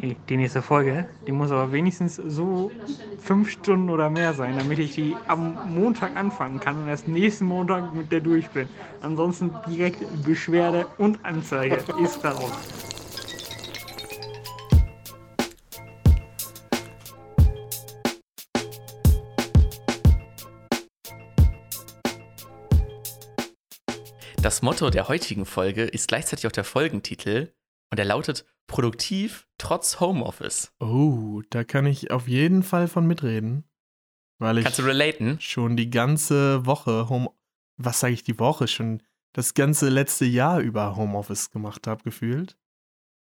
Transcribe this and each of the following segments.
Die nächste Folge, die muss aber wenigstens so fünf Stunden oder mehr sein, damit ich die am Montag anfangen kann und erst nächsten Montag mit der durch bin. Ansonsten direkt Beschwerde und Anzeige ist darauf. Das Motto der heutigen Folge ist gleichzeitig auch der Folgentitel und er lautet Produktiv trotz Homeoffice. Oh, da kann ich auf jeden Fall von mitreden. Weil ich Kannst du relaten? schon die ganze Woche Home. Was sage ich die Woche? Schon das ganze letzte Jahr über Homeoffice gemacht habe, gefühlt.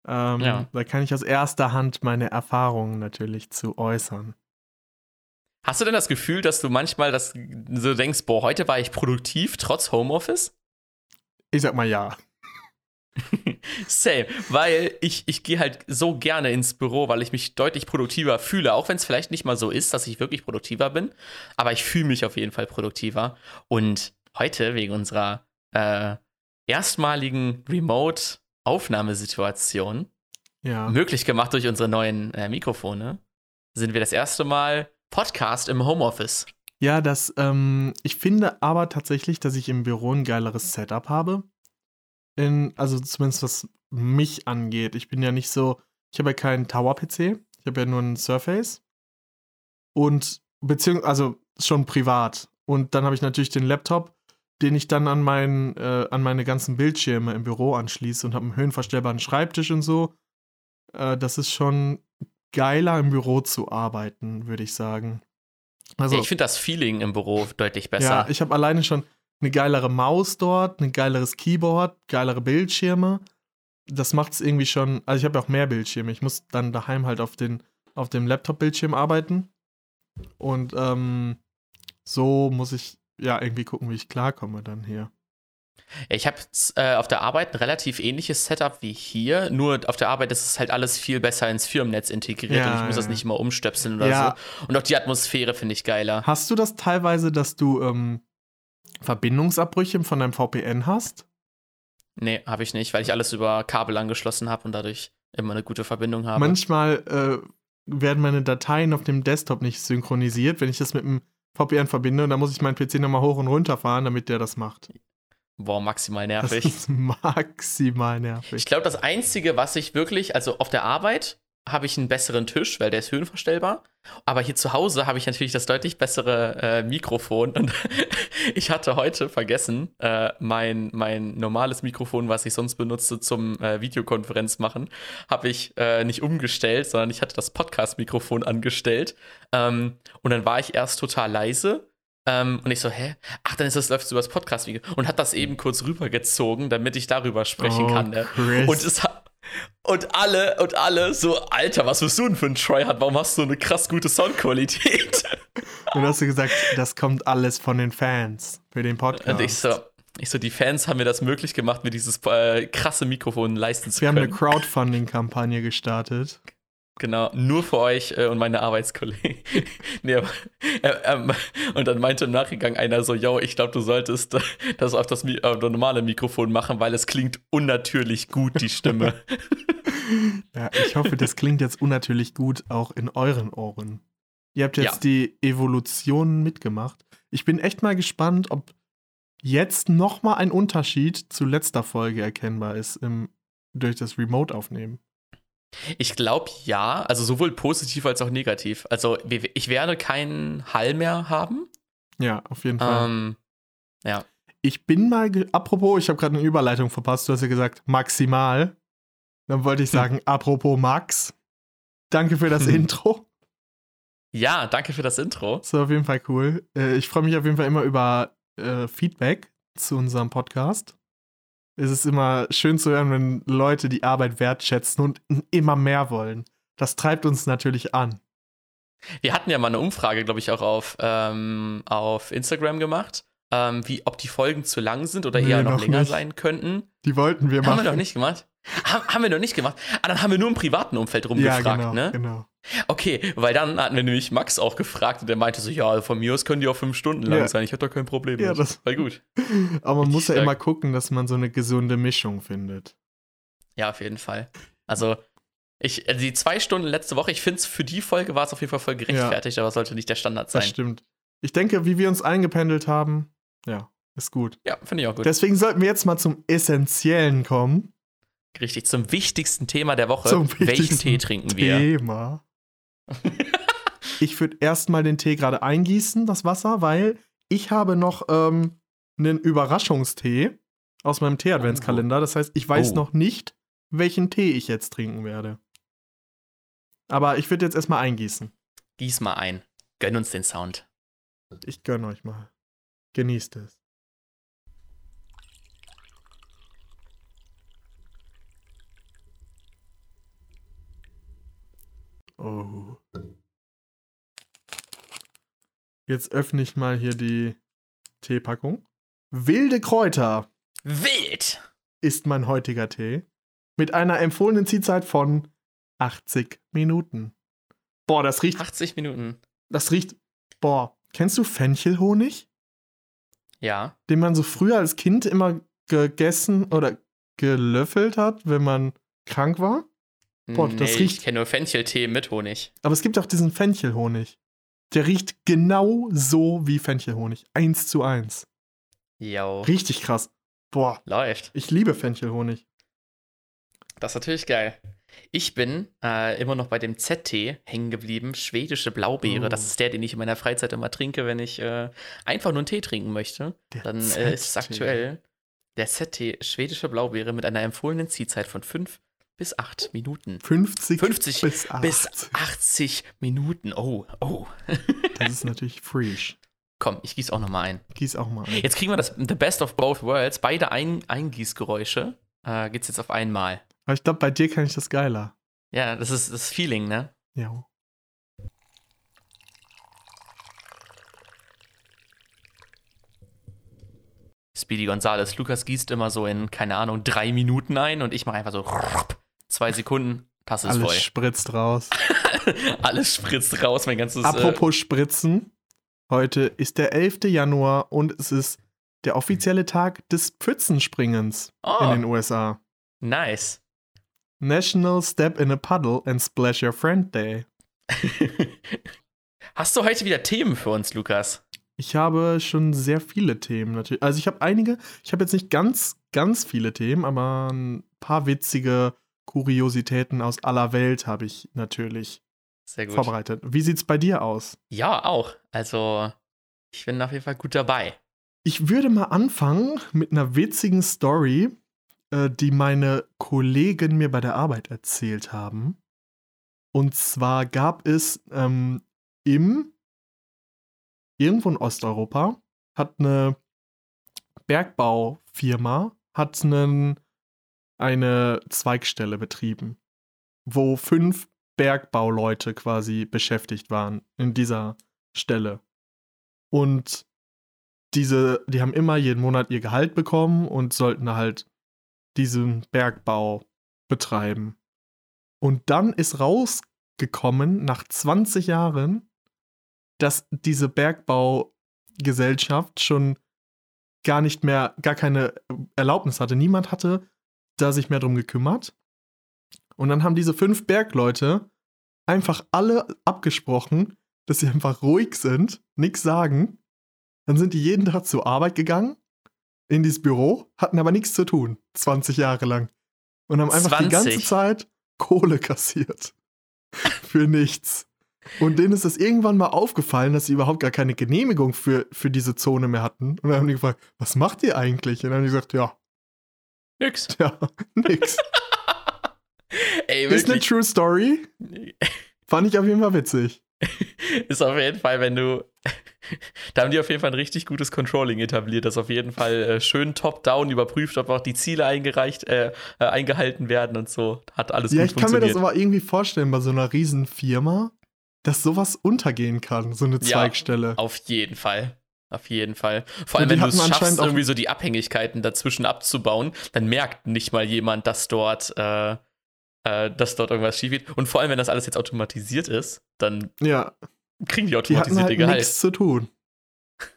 Ähm, Ja. Da kann ich aus erster Hand meine Erfahrungen natürlich zu äußern. Hast du denn das Gefühl, dass du manchmal das so denkst, boah, heute war ich produktiv trotz Homeoffice? Ich sag mal ja. Same, weil ich, ich gehe halt so gerne ins Büro, weil ich mich deutlich produktiver fühle, auch wenn es vielleicht nicht mal so ist, dass ich wirklich produktiver bin, aber ich fühle mich auf jeden Fall produktiver. Und heute, wegen unserer äh, erstmaligen Remote-Aufnahmesituation, Ja. möglich gemacht durch unsere neuen äh, Mikrofone, sind wir das erste Mal Podcast im Homeoffice. Ja, das, ähm, ich finde aber tatsächlich, dass ich im Büro ein geileres Setup habe. In, also zumindest was mich angeht. Ich bin ja nicht so, ich habe ja keinen Tower-PC, ich habe ja nur einen Surface. Und beziehungsweise, also schon privat. Und dann habe ich natürlich den Laptop, den ich dann an, meinen, äh, an meine ganzen Bildschirme im Büro anschließe und habe einen höhenverstellbaren Schreibtisch und so. Äh, das ist schon geiler im Büro zu arbeiten, würde ich sagen. Also, ich finde das Feeling im Büro deutlich besser. ja, ich habe alleine schon eine geilere Maus dort, ein geileres Keyboard, geilere Bildschirme. Das macht es irgendwie schon. Also ich habe ja auch mehr Bildschirme. Ich muss dann daheim halt auf, den, auf dem Laptop-Bildschirm arbeiten. Und ähm, so muss ich ja irgendwie gucken, wie ich klarkomme dann hier. Ja, Ich habe äh, auf der Arbeit ein relativ ähnliches Setup wie hier, nur auf der Arbeit ist es halt alles viel besser ins Firmennetz integriert Ja, und ich muss das ja. nicht immer umstöpseln oder so. Und auch die Atmosphäre finde ich geiler. Hast du das teilweise, dass du ähm, Verbindungsabbrüche von deinem VPN hast? Nee, habe ich nicht, weil ich alles über Kabel angeschlossen habe und dadurch immer eine gute Verbindung habe. Manchmal äh, werden meine Dateien auf dem Desktop nicht synchronisiert, wenn ich das mit dem VPN verbinde und dann muss ich meinen PC nochmal hoch und runter fahren, damit der das macht. Boah, maximal Das nervig. ist maximal nervig. Ich glaube, das Einzige, was ich wirklich, also auf der Arbeit habe ich einen besseren Tisch, weil der ist höhenverstellbar. Aber hier zu Hause habe ich natürlich das deutlich bessere äh, Mikrofon. Und ich hatte heute vergessen, äh, mein, mein normales Mikrofon, was ich sonst benutze zum äh, Videokonferenz machen, habe ich äh, nicht umgestellt, sondern ich hatte das Podcast-Mikrofon angestellt. Ähm, und dann war ich erst total leise. Ähm, und ich so, hä? Ach, dann ist das läuft über das Podcast-Video. Und hat das eben kurz rübergezogen, damit ich darüber sprechen Oh, kann. Ne? Und es hat. Und alle, und alle so, Alter, was bist du denn für ein Tryhard? Warum hast du so eine krass gute Soundqualität? Und hast du gesagt, das kommt alles von den Fans für den Podcast. Und ich so, ich so, die Fans haben mir das möglich gemacht, mir dieses äh, krasse Mikrofon leisten zu Wir haben eine können. Crowdfunding-Kampagne gestartet. Genau, nur für euch äh, und meine Arbeitskollegen. nee, aber, äh, ähm, und dann meinte im Nachgang einer so, yo, ich glaube, du solltest äh, das auf das, Mi auf das normale Mikrofon machen, weil es klingt unnatürlich gut, die Stimme. Ja, ich hoffe, das klingt jetzt unnatürlich gut auch in euren Ohren. Ihr habt jetzt Ja. die Evolution mitgemacht. Ich bin echt mal gespannt, ob jetzt noch mal ein Unterschied zu letzter Folge erkennbar ist im, durch das Remote-Aufnehmen. Ich glaube ja, also sowohl positiv als auch negativ. Also ich werde keinen Hall mehr haben. Ja, auf jeden Fall. Ähm, ja. Ich bin mal, apropos, ich habe gerade eine Überleitung verpasst, du hast ja gesagt maximal. Dann wollte ich sagen, apropos Max, danke für das Hm. Intro. ja, danke für das Intro. Das war auf jeden Fall cool. Äh, ich freue mich auf jeden Fall immer über äh, Feedback zu unserem Podcast. Es ist immer schön zu hören, wenn Leute die Arbeit wertschätzen und immer mehr wollen. Das treibt uns natürlich an. Wir hatten ja mal eine Umfrage, glaube ich, auch auf, ähm, auf Instagram gemacht, ähm, wie, ob die Folgen zu lang sind oder Nee, eher noch, noch länger nicht. sein könnten. Die wollten wir Haben machen. wir noch nicht gemacht. Haben, haben wir noch nicht gemacht. Ah, dann haben wir nur im privaten Umfeld Ja, rumgefragt, genau, ne? genau. Okay, weil dann hatten wir nämlich Max auch gefragt und der meinte so, ja, von mir aus können die auch fünf Stunden lang Ja. sein, ich habe da kein Problem Ja, mit. das- War gut. Aber man muss ja immer gucken, dass man so eine gesunde Mischung findet. Ja, auf jeden Fall. Also, Ich, also die zwei Stunden letzte Woche, ich finde es für die Folge war es auf jeden Fall voll gerechtfertigt, aber es sollte nicht der Standard sein. Das stimmt. Ich denke, wie wir uns eingependelt haben, ja, ist gut. Ja, finde ich auch gut. Deswegen sollten wir jetzt mal zum Essentiellen kommen. Richtig, zum wichtigsten Thema der Woche. Welchen Tee trinken wir? Thema. ich würde erstmal den Tee gerade eingießen, das Wasser, weil ich habe noch ähm, einen Überraschungstee aus meinem Tee-Adventskalender. Das heißt, ich weiß Oh. noch nicht, welchen Tee ich jetzt trinken werde. Aber ich würde jetzt erstmal eingießen. Gieß mal ein. Gönn uns den Sound. Ich gönne euch mal. Genießt es. Oh. Jetzt öffne ich mal hier die Teepackung. Wilde Kräuter Wild! ist mein heutiger Tee. Mit einer empfohlenen Ziehzeit von 80 Minuten. Boah, das riecht, 80 Minuten. das riecht, boah. Kennst du Fenchelhonig? Ja. den man so früher als Kind immer gegessen oder gelöffelt hat, wenn man krank war. Boah, nee, das riecht- Ich kenne nur Fencheltee mit Honig. Aber es gibt auch diesen Fenchelhonig. Der riecht genau so wie Fenchelhonig. Eins zu eins. Jo. Richtig krass. Boah, Läuft. ich liebe Fenchelhonig. Das ist natürlich geil. Ich bin äh, immer noch bei dem ZT hängen geblieben. Schwedische Blaubeere. Oh. Das ist der, den ich in meiner Freizeit immer trinke, wenn ich äh, einfach nur einen Tee trinken möchte. Der Dann äh, ist es aktuell der ZT schwedische Blaubeere mit einer empfohlenen Ziehzeit von 5 bis 8 Minuten. 50, 50 bis 8. Bis 80 Minuten. Oh, oh. Das ist natürlich fresh. Komm, ich gieße auch noch mal ein. Gieß auch mal ein. Jetzt kriegen wir das The Best of Both Worlds. Beide ein Eingießgeräusche. Äh, geht's jetzt auf einmal. Aber ich glaube, bei dir kann ich das geiler. Ja, das ist das Feeling, ne? Ja. Speedy Gonzales. Lukas gießt immer so in, keine Ahnung, drei Minuten ein und ich mache einfach so zwei Sekunden. Tasse ist Alles spritzt raus. voll. Alles spritzt raus, mein ganzes. Apropos Spritzen. Heute ist der 11. Januar und es ist der offizielle Tag des Pfützenspringens Äh, oh, in den USA. nice. National Step in a Puddle and Splash Your Friend Day. Hast du heute wieder Themen für uns, Lukas? Ich habe schon sehr viele Themen natürlich. Also ich habe einige, ich habe jetzt nicht ganz, ganz viele Themen, aber ein paar witzige Kuriositäten aus aller Welt habe ich natürlich vorbereitet. Wie sieht's bei dir aus? Ja, auch. Also, ich bin auf jeden Fall gut dabei. Ich würde mal anfangen mit einer witzigen Story, äh, die meine Kollegen mir bei der Arbeit erzählt haben. Und zwar gab es ähm, im irgendwo in Osteuropa hat eine Bergbaufirma hat einen, eine Zweigstelle betrieben, wo fünf Bergbauleute quasi beschäftigt waren in dieser Stelle. Und diese, die haben immer jeden Monat ihr Gehalt bekommen und sollten halt diesen Bergbau betreiben. Und dann ist rausgekommen, nach 20 Jahren, dass diese Bergbaugesellschaft schon gar nicht mehr, gar keine Erlaubnis hatte. Niemand hatte da sich mehr drum gekümmert. Und dann haben diese fünf Bergleute einfach alle abgesprochen, dass sie einfach ruhig sind, nichts sagen. Dann sind die jeden Tag zur Arbeit gegangen, in dieses Büro, hatten aber nichts zu tun, 20 Jahre lang. Und haben einfach die ganze 20? Zeit Kohle kassiert. für nichts. Und denen ist es irgendwann mal aufgefallen, dass sie überhaupt gar keine Genehmigung für, für diese Zone mehr hatten. Und dann haben die gefragt, was macht ihr eigentlich? Und dann haben die gesagt, ja, Nix. ja, nix. Ey, Ist eine. True Story. Fand ich auf jeden Fall witzig. Ist auf jeden Fall, wenn du. Da haben die auf jeden Fall ein richtig gutes Controlling etabliert, das auf jeden Fall äh, schön top-down überprüft, ob auch die Ziele eingereicht, äh, äh, eingehalten werden und so. Hat alles Ja, gut ich kann mir das funktioniert. aber irgendwie vorstellen bei so einer riesen Firma, dass sowas untergehen kann, so eine Ja, Zweigstelle. Auf jeden Fall. Auf jeden Fall. Vor allem, die wenn du es schaffst, irgendwie so die Abhängigkeiten dazwischen abzubauen, dann merkt nicht mal jemand, dass dort, äh, äh, dass dort irgendwas schief geht. Und vor allem, wenn das alles jetzt automatisiert ist, dann Ja, kriegen die die hatten automatisiert halt Gehalt. nichts zu tun.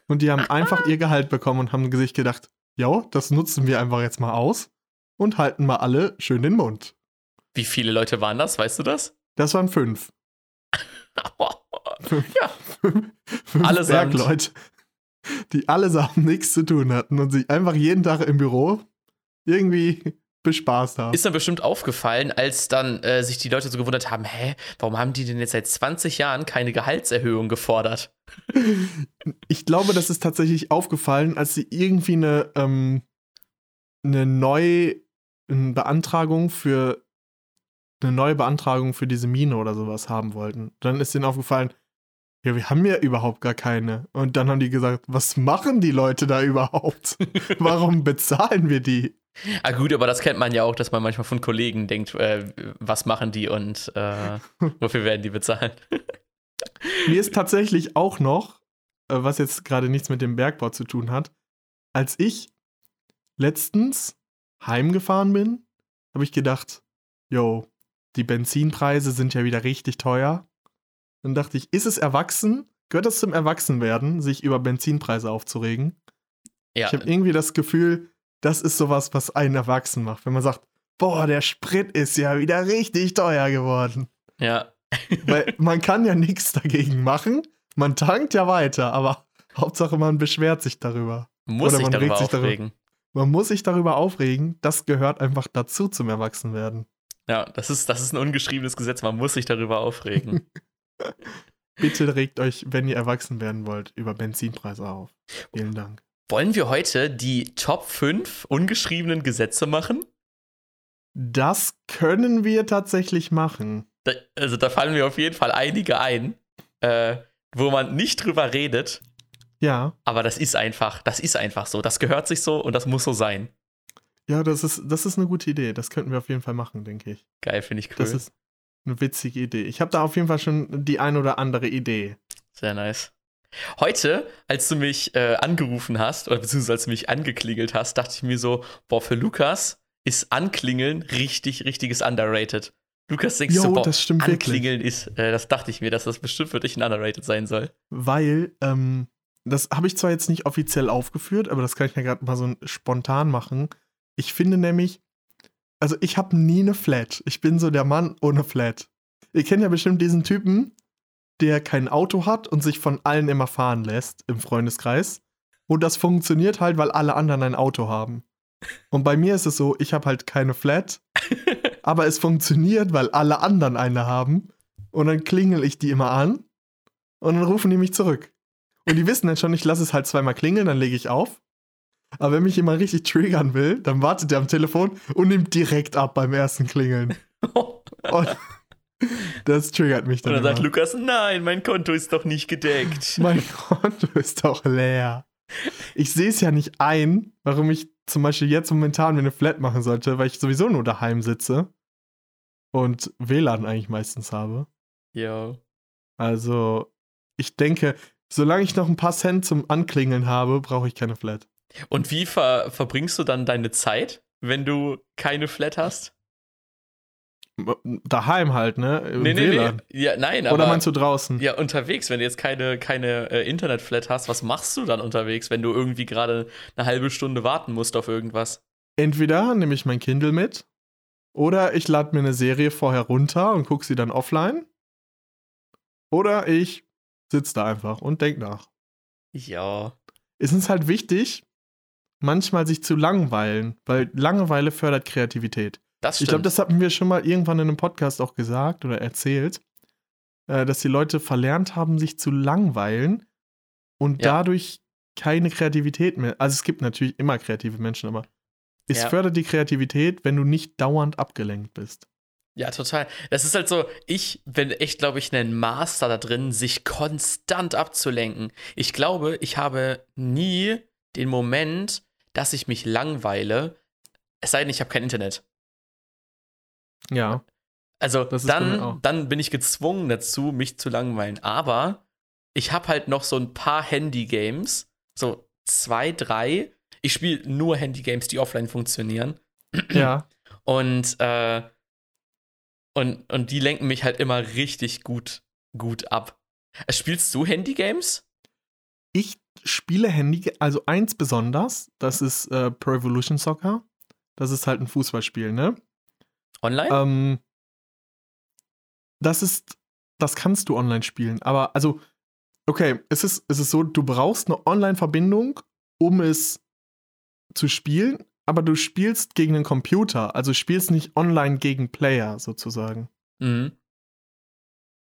Und die haben einfach ihr Gehalt bekommen und haben sich gedacht, ja, das nutzen wir einfach jetzt mal aus und halten mal alle schön den Mund. Wie viele Leute waren das? Weißt du das? Das waren fünf. ja. fünf Allesamt. Bergleute, die allesamt nichts zu tun hatten und sich einfach jeden Tag im Büro irgendwie bespaßt haben. Ist dann bestimmt aufgefallen, als dann äh, sich die Leute so gewundert haben, hä, warum haben die denn jetzt seit 20 Jahren keine Gehaltserhöhung gefordert? Ich glaube, das ist tatsächlich aufgefallen, als sie irgendwie eine, ähm, eine neue Beantragung für eine neue Beantragung für diese Mine oder sowas haben wollten. Dann ist denen aufgefallen, ja, wir haben ja überhaupt gar keine. Und dann haben die gesagt, was machen die Leute da überhaupt? Warum bezahlen wir die? Ah gut, aber das kennt man ja auch, dass man manchmal von Kollegen denkt, äh, was machen die und äh, wofür werden die bezahlt? Mir ist tatsächlich auch noch, äh, was jetzt gerade nichts mit dem Bergbau zu tun hat, als ich letztens heimgefahren bin, habe ich gedacht, yo, die Benzinpreise sind ja wieder richtig teuer. Dann dachte ich, ist es erwachsen? Gehört das zum Erwachsenwerden, sich über Benzinpreise aufzuregen? Ja, Ich habe irgendwie das Gefühl, das ist sowas, was einen erwachsen macht. Wenn man sagt, boah, der Sprit ist ja wieder richtig teuer geworden. ja. Weil man kann ja nichts dagegen machen. Man tankt ja weiter, aber Hauptsache man beschwert sich darüber. Muss Oder sich man darüber regt sich darüber- aufregen. Man muss sich darüber aufregen, das gehört einfach dazu zum Erwachsenwerden. Ja, das ist, das ist ein ungeschriebenes Gesetz, man muss sich darüber aufregen. Bitte regt euch, wenn ihr erwachsen werden wollt, über Benzinpreise auf. Vielen Dank. Wollen wir heute die Top 5 ungeschriebenen Gesetze machen? Das können wir tatsächlich machen. Da, also da fallen mir auf jeden Fall einige ein, äh, wo man nicht drüber redet, Ja, aber das ist einfach, das ist einfach so. Das gehört sich so und das muss so sein. ja, das ist, das ist eine gute Idee. Das könnten wir auf jeden Fall machen, denke ich. Geil, finde ich cool. Das ist eine witzige Idee. Ich habe da auf jeden Fall schon die ein oder andere Idee. Sehr nice. Heute, als du mich äh, angerufen hast, oder beziehungsweise als du mich angeklingelt hast, dachte ich mir so, boah, für Lukas ist Anklingeln richtig, richtiges underrated. Lukas denkst Jo, so, boah, das stimmt wirklich. Anklingeln ist, äh, das dachte ich mir, dass das bestimmt für dich ein underrated sein soll. Weil, ähm, das habe ich zwar jetzt nicht offiziell aufgeführt, aber das kann ich ja gerade mal so spontan machen. Ich finde nämlich, also ich habe nie eine Flat. Ich bin so der Mann ohne Flat. Ihr kennt ja bestimmt diesen Typen, der kein Auto hat und sich von allen immer fahren lässt im Freundeskreis. Und das funktioniert halt, weil alle anderen ein Auto haben. Und bei mir ist es so, ich habe halt keine Flat, aber es funktioniert, weil alle anderen eine haben. Und dann klingel ich die immer an und dann rufen die mich zurück. Und die wissen dann schon, ich lasse es halt zweimal klingeln, dann lege ich auf. Aber wenn mich jemand richtig triggern will, dann wartet der am Telefon und nimmt direkt ab beim ersten Klingeln. Und das triggert mich Und dann. dann sagt immer. Lukas, nein, mein Konto ist doch nicht gedeckt. Mein Konto ist doch leer. Ich sehe es ja nicht ein, warum ich zum Beispiel jetzt momentan mir eine Flat machen sollte, weil ich sowieso nur daheim sitze und WLAN eigentlich meistens habe. Jo. Also, ich denke, solange ich noch ein paar Cent zum Anklingeln habe, brauche ich keine Flat. Und wie ver verbringst du dann deine Zeit, wenn du keine Flat hast? Daheim halt, ne? Im Nee, nee, WLAN. nee. Ja, nein, aber. Oder meinst du draußen? Ja, unterwegs, wenn du jetzt keine, keine äh, Internetflat hast, was machst du dann unterwegs, wenn du irgendwie gerade eine halbe Stunde warten musst auf irgendwas? Entweder nehme ich mein Kindle mit oder ich lade mir eine Serie vorher runter und gucke sie dann offline. Oder ich sitze da einfach und denke nach. Ja. Es ist halt wichtig, manchmal sich zu langweilen, weil Langeweile fördert Kreativität. Das Ich stimmt. glaube, das hatten wir schon mal irgendwann in einem Podcast auch gesagt oder erzählt, äh, dass die Leute verlernt haben, sich zu langweilen und Ja. dadurch keine Kreativität mehr. Also es gibt natürlich immer kreative Menschen, aber es Ja. fördert die Kreativität, wenn du nicht dauernd abgelenkt bist. Ja, total. Das ist halt so, ich bin echt, glaube ich, ein Master da drin, sich konstant abzulenken. Ich glaube, ich habe nie den Moment, dass ich mich langweile, es sei denn, ich habe kein Internet. Ja. Also dann, dann bin ich gezwungen dazu, mich zu langweilen. Aber ich habe halt noch so ein paar Handy-Games, so zwei, drei. Ich spiele nur Handy-Games, die offline funktionieren. ja. Und, äh, und, und die lenken mich halt immer richtig gut, gut ab. Spielst du Handy-Games? Ich spiele Handy, also eins besonders, das ist äh, Pro Evolution Soccer. Das ist halt ein Fußballspiel, ne? Online? Ähm, das ist, das kannst du online spielen. Aber also, okay, es ist, es ist so, du brauchst eine Online-Verbindung, um es zu spielen, aber du spielst gegen den Computer. Also spielst nicht online gegen Player sozusagen. Mhm.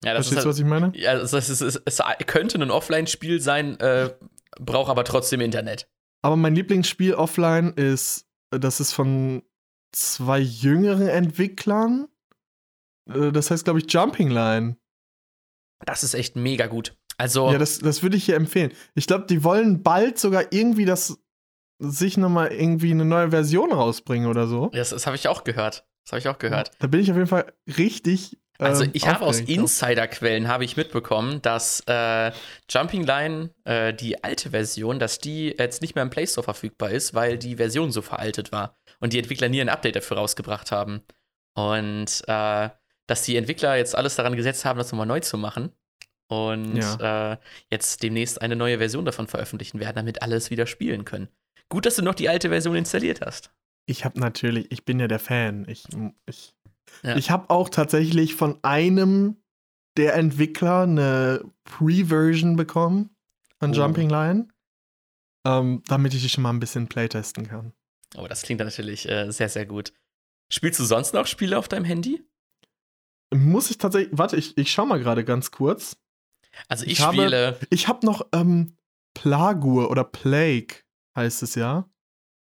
Ja, das Verstehst ist du, halt, was ich meine? ja, das ist, es, ist, es könnte ein Offline-Spiel sein, äh, braucht aber trotzdem Internet. Aber mein Lieblingsspiel offline ist, das ist von zwei jüngeren Entwicklern. Äh, Das heißt, glaube ich, Jumping Line. Das ist echt mega gut. Also, Ja, das, das würde ich hier empfehlen. Ich glaube, die wollen bald sogar irgendwie das sich nochmal irgendwie eine neue Version rausbringen oder so. das, das habe ich auch gehört. Das habe ich auch gehört. Da bin ich auf jeden Fall richtig. Also ähm, ich habe aus. Insiderquellen habe ich mitbekommen, dass äh, Jumping Line, äh, die alte Version, dass die jetzt nicht mehr im Play Store verfügbar ist, weil die Version so veraltet war und die Entwickler nie ein Update dafür rausgebracht haben. Und äh, dass die Entwickler jetzt alles daran gesetzt haben, das nochmal neu zu machen. Und äh, jetzt demnächst eine neue Version davon veröffentlichen werden, damit alle es wieder spielen können. Gut, dass du noch die alte Version installiert hast. Ich habe natürlich, ich bin ja der Fan. Ich, ich, Ja. ich habe auch tatsächlich von einem der Entwickler eine Pre-Version bekommen von Oh. Jumping Line, ähm, damit ich die schon mal ein bisschen playtesten kann. Oh, das klingt natürlich äh, sehr, sehr gut. Spielst du sonst noch Spiele auf deinem Handy? Muss ich tatsächlich, warte, ich, ich schau mal gerade ganz kurz. Also ich, Ich habe- spiele. Ich habe noch ähm, Plagur oder Plague heißt es ja.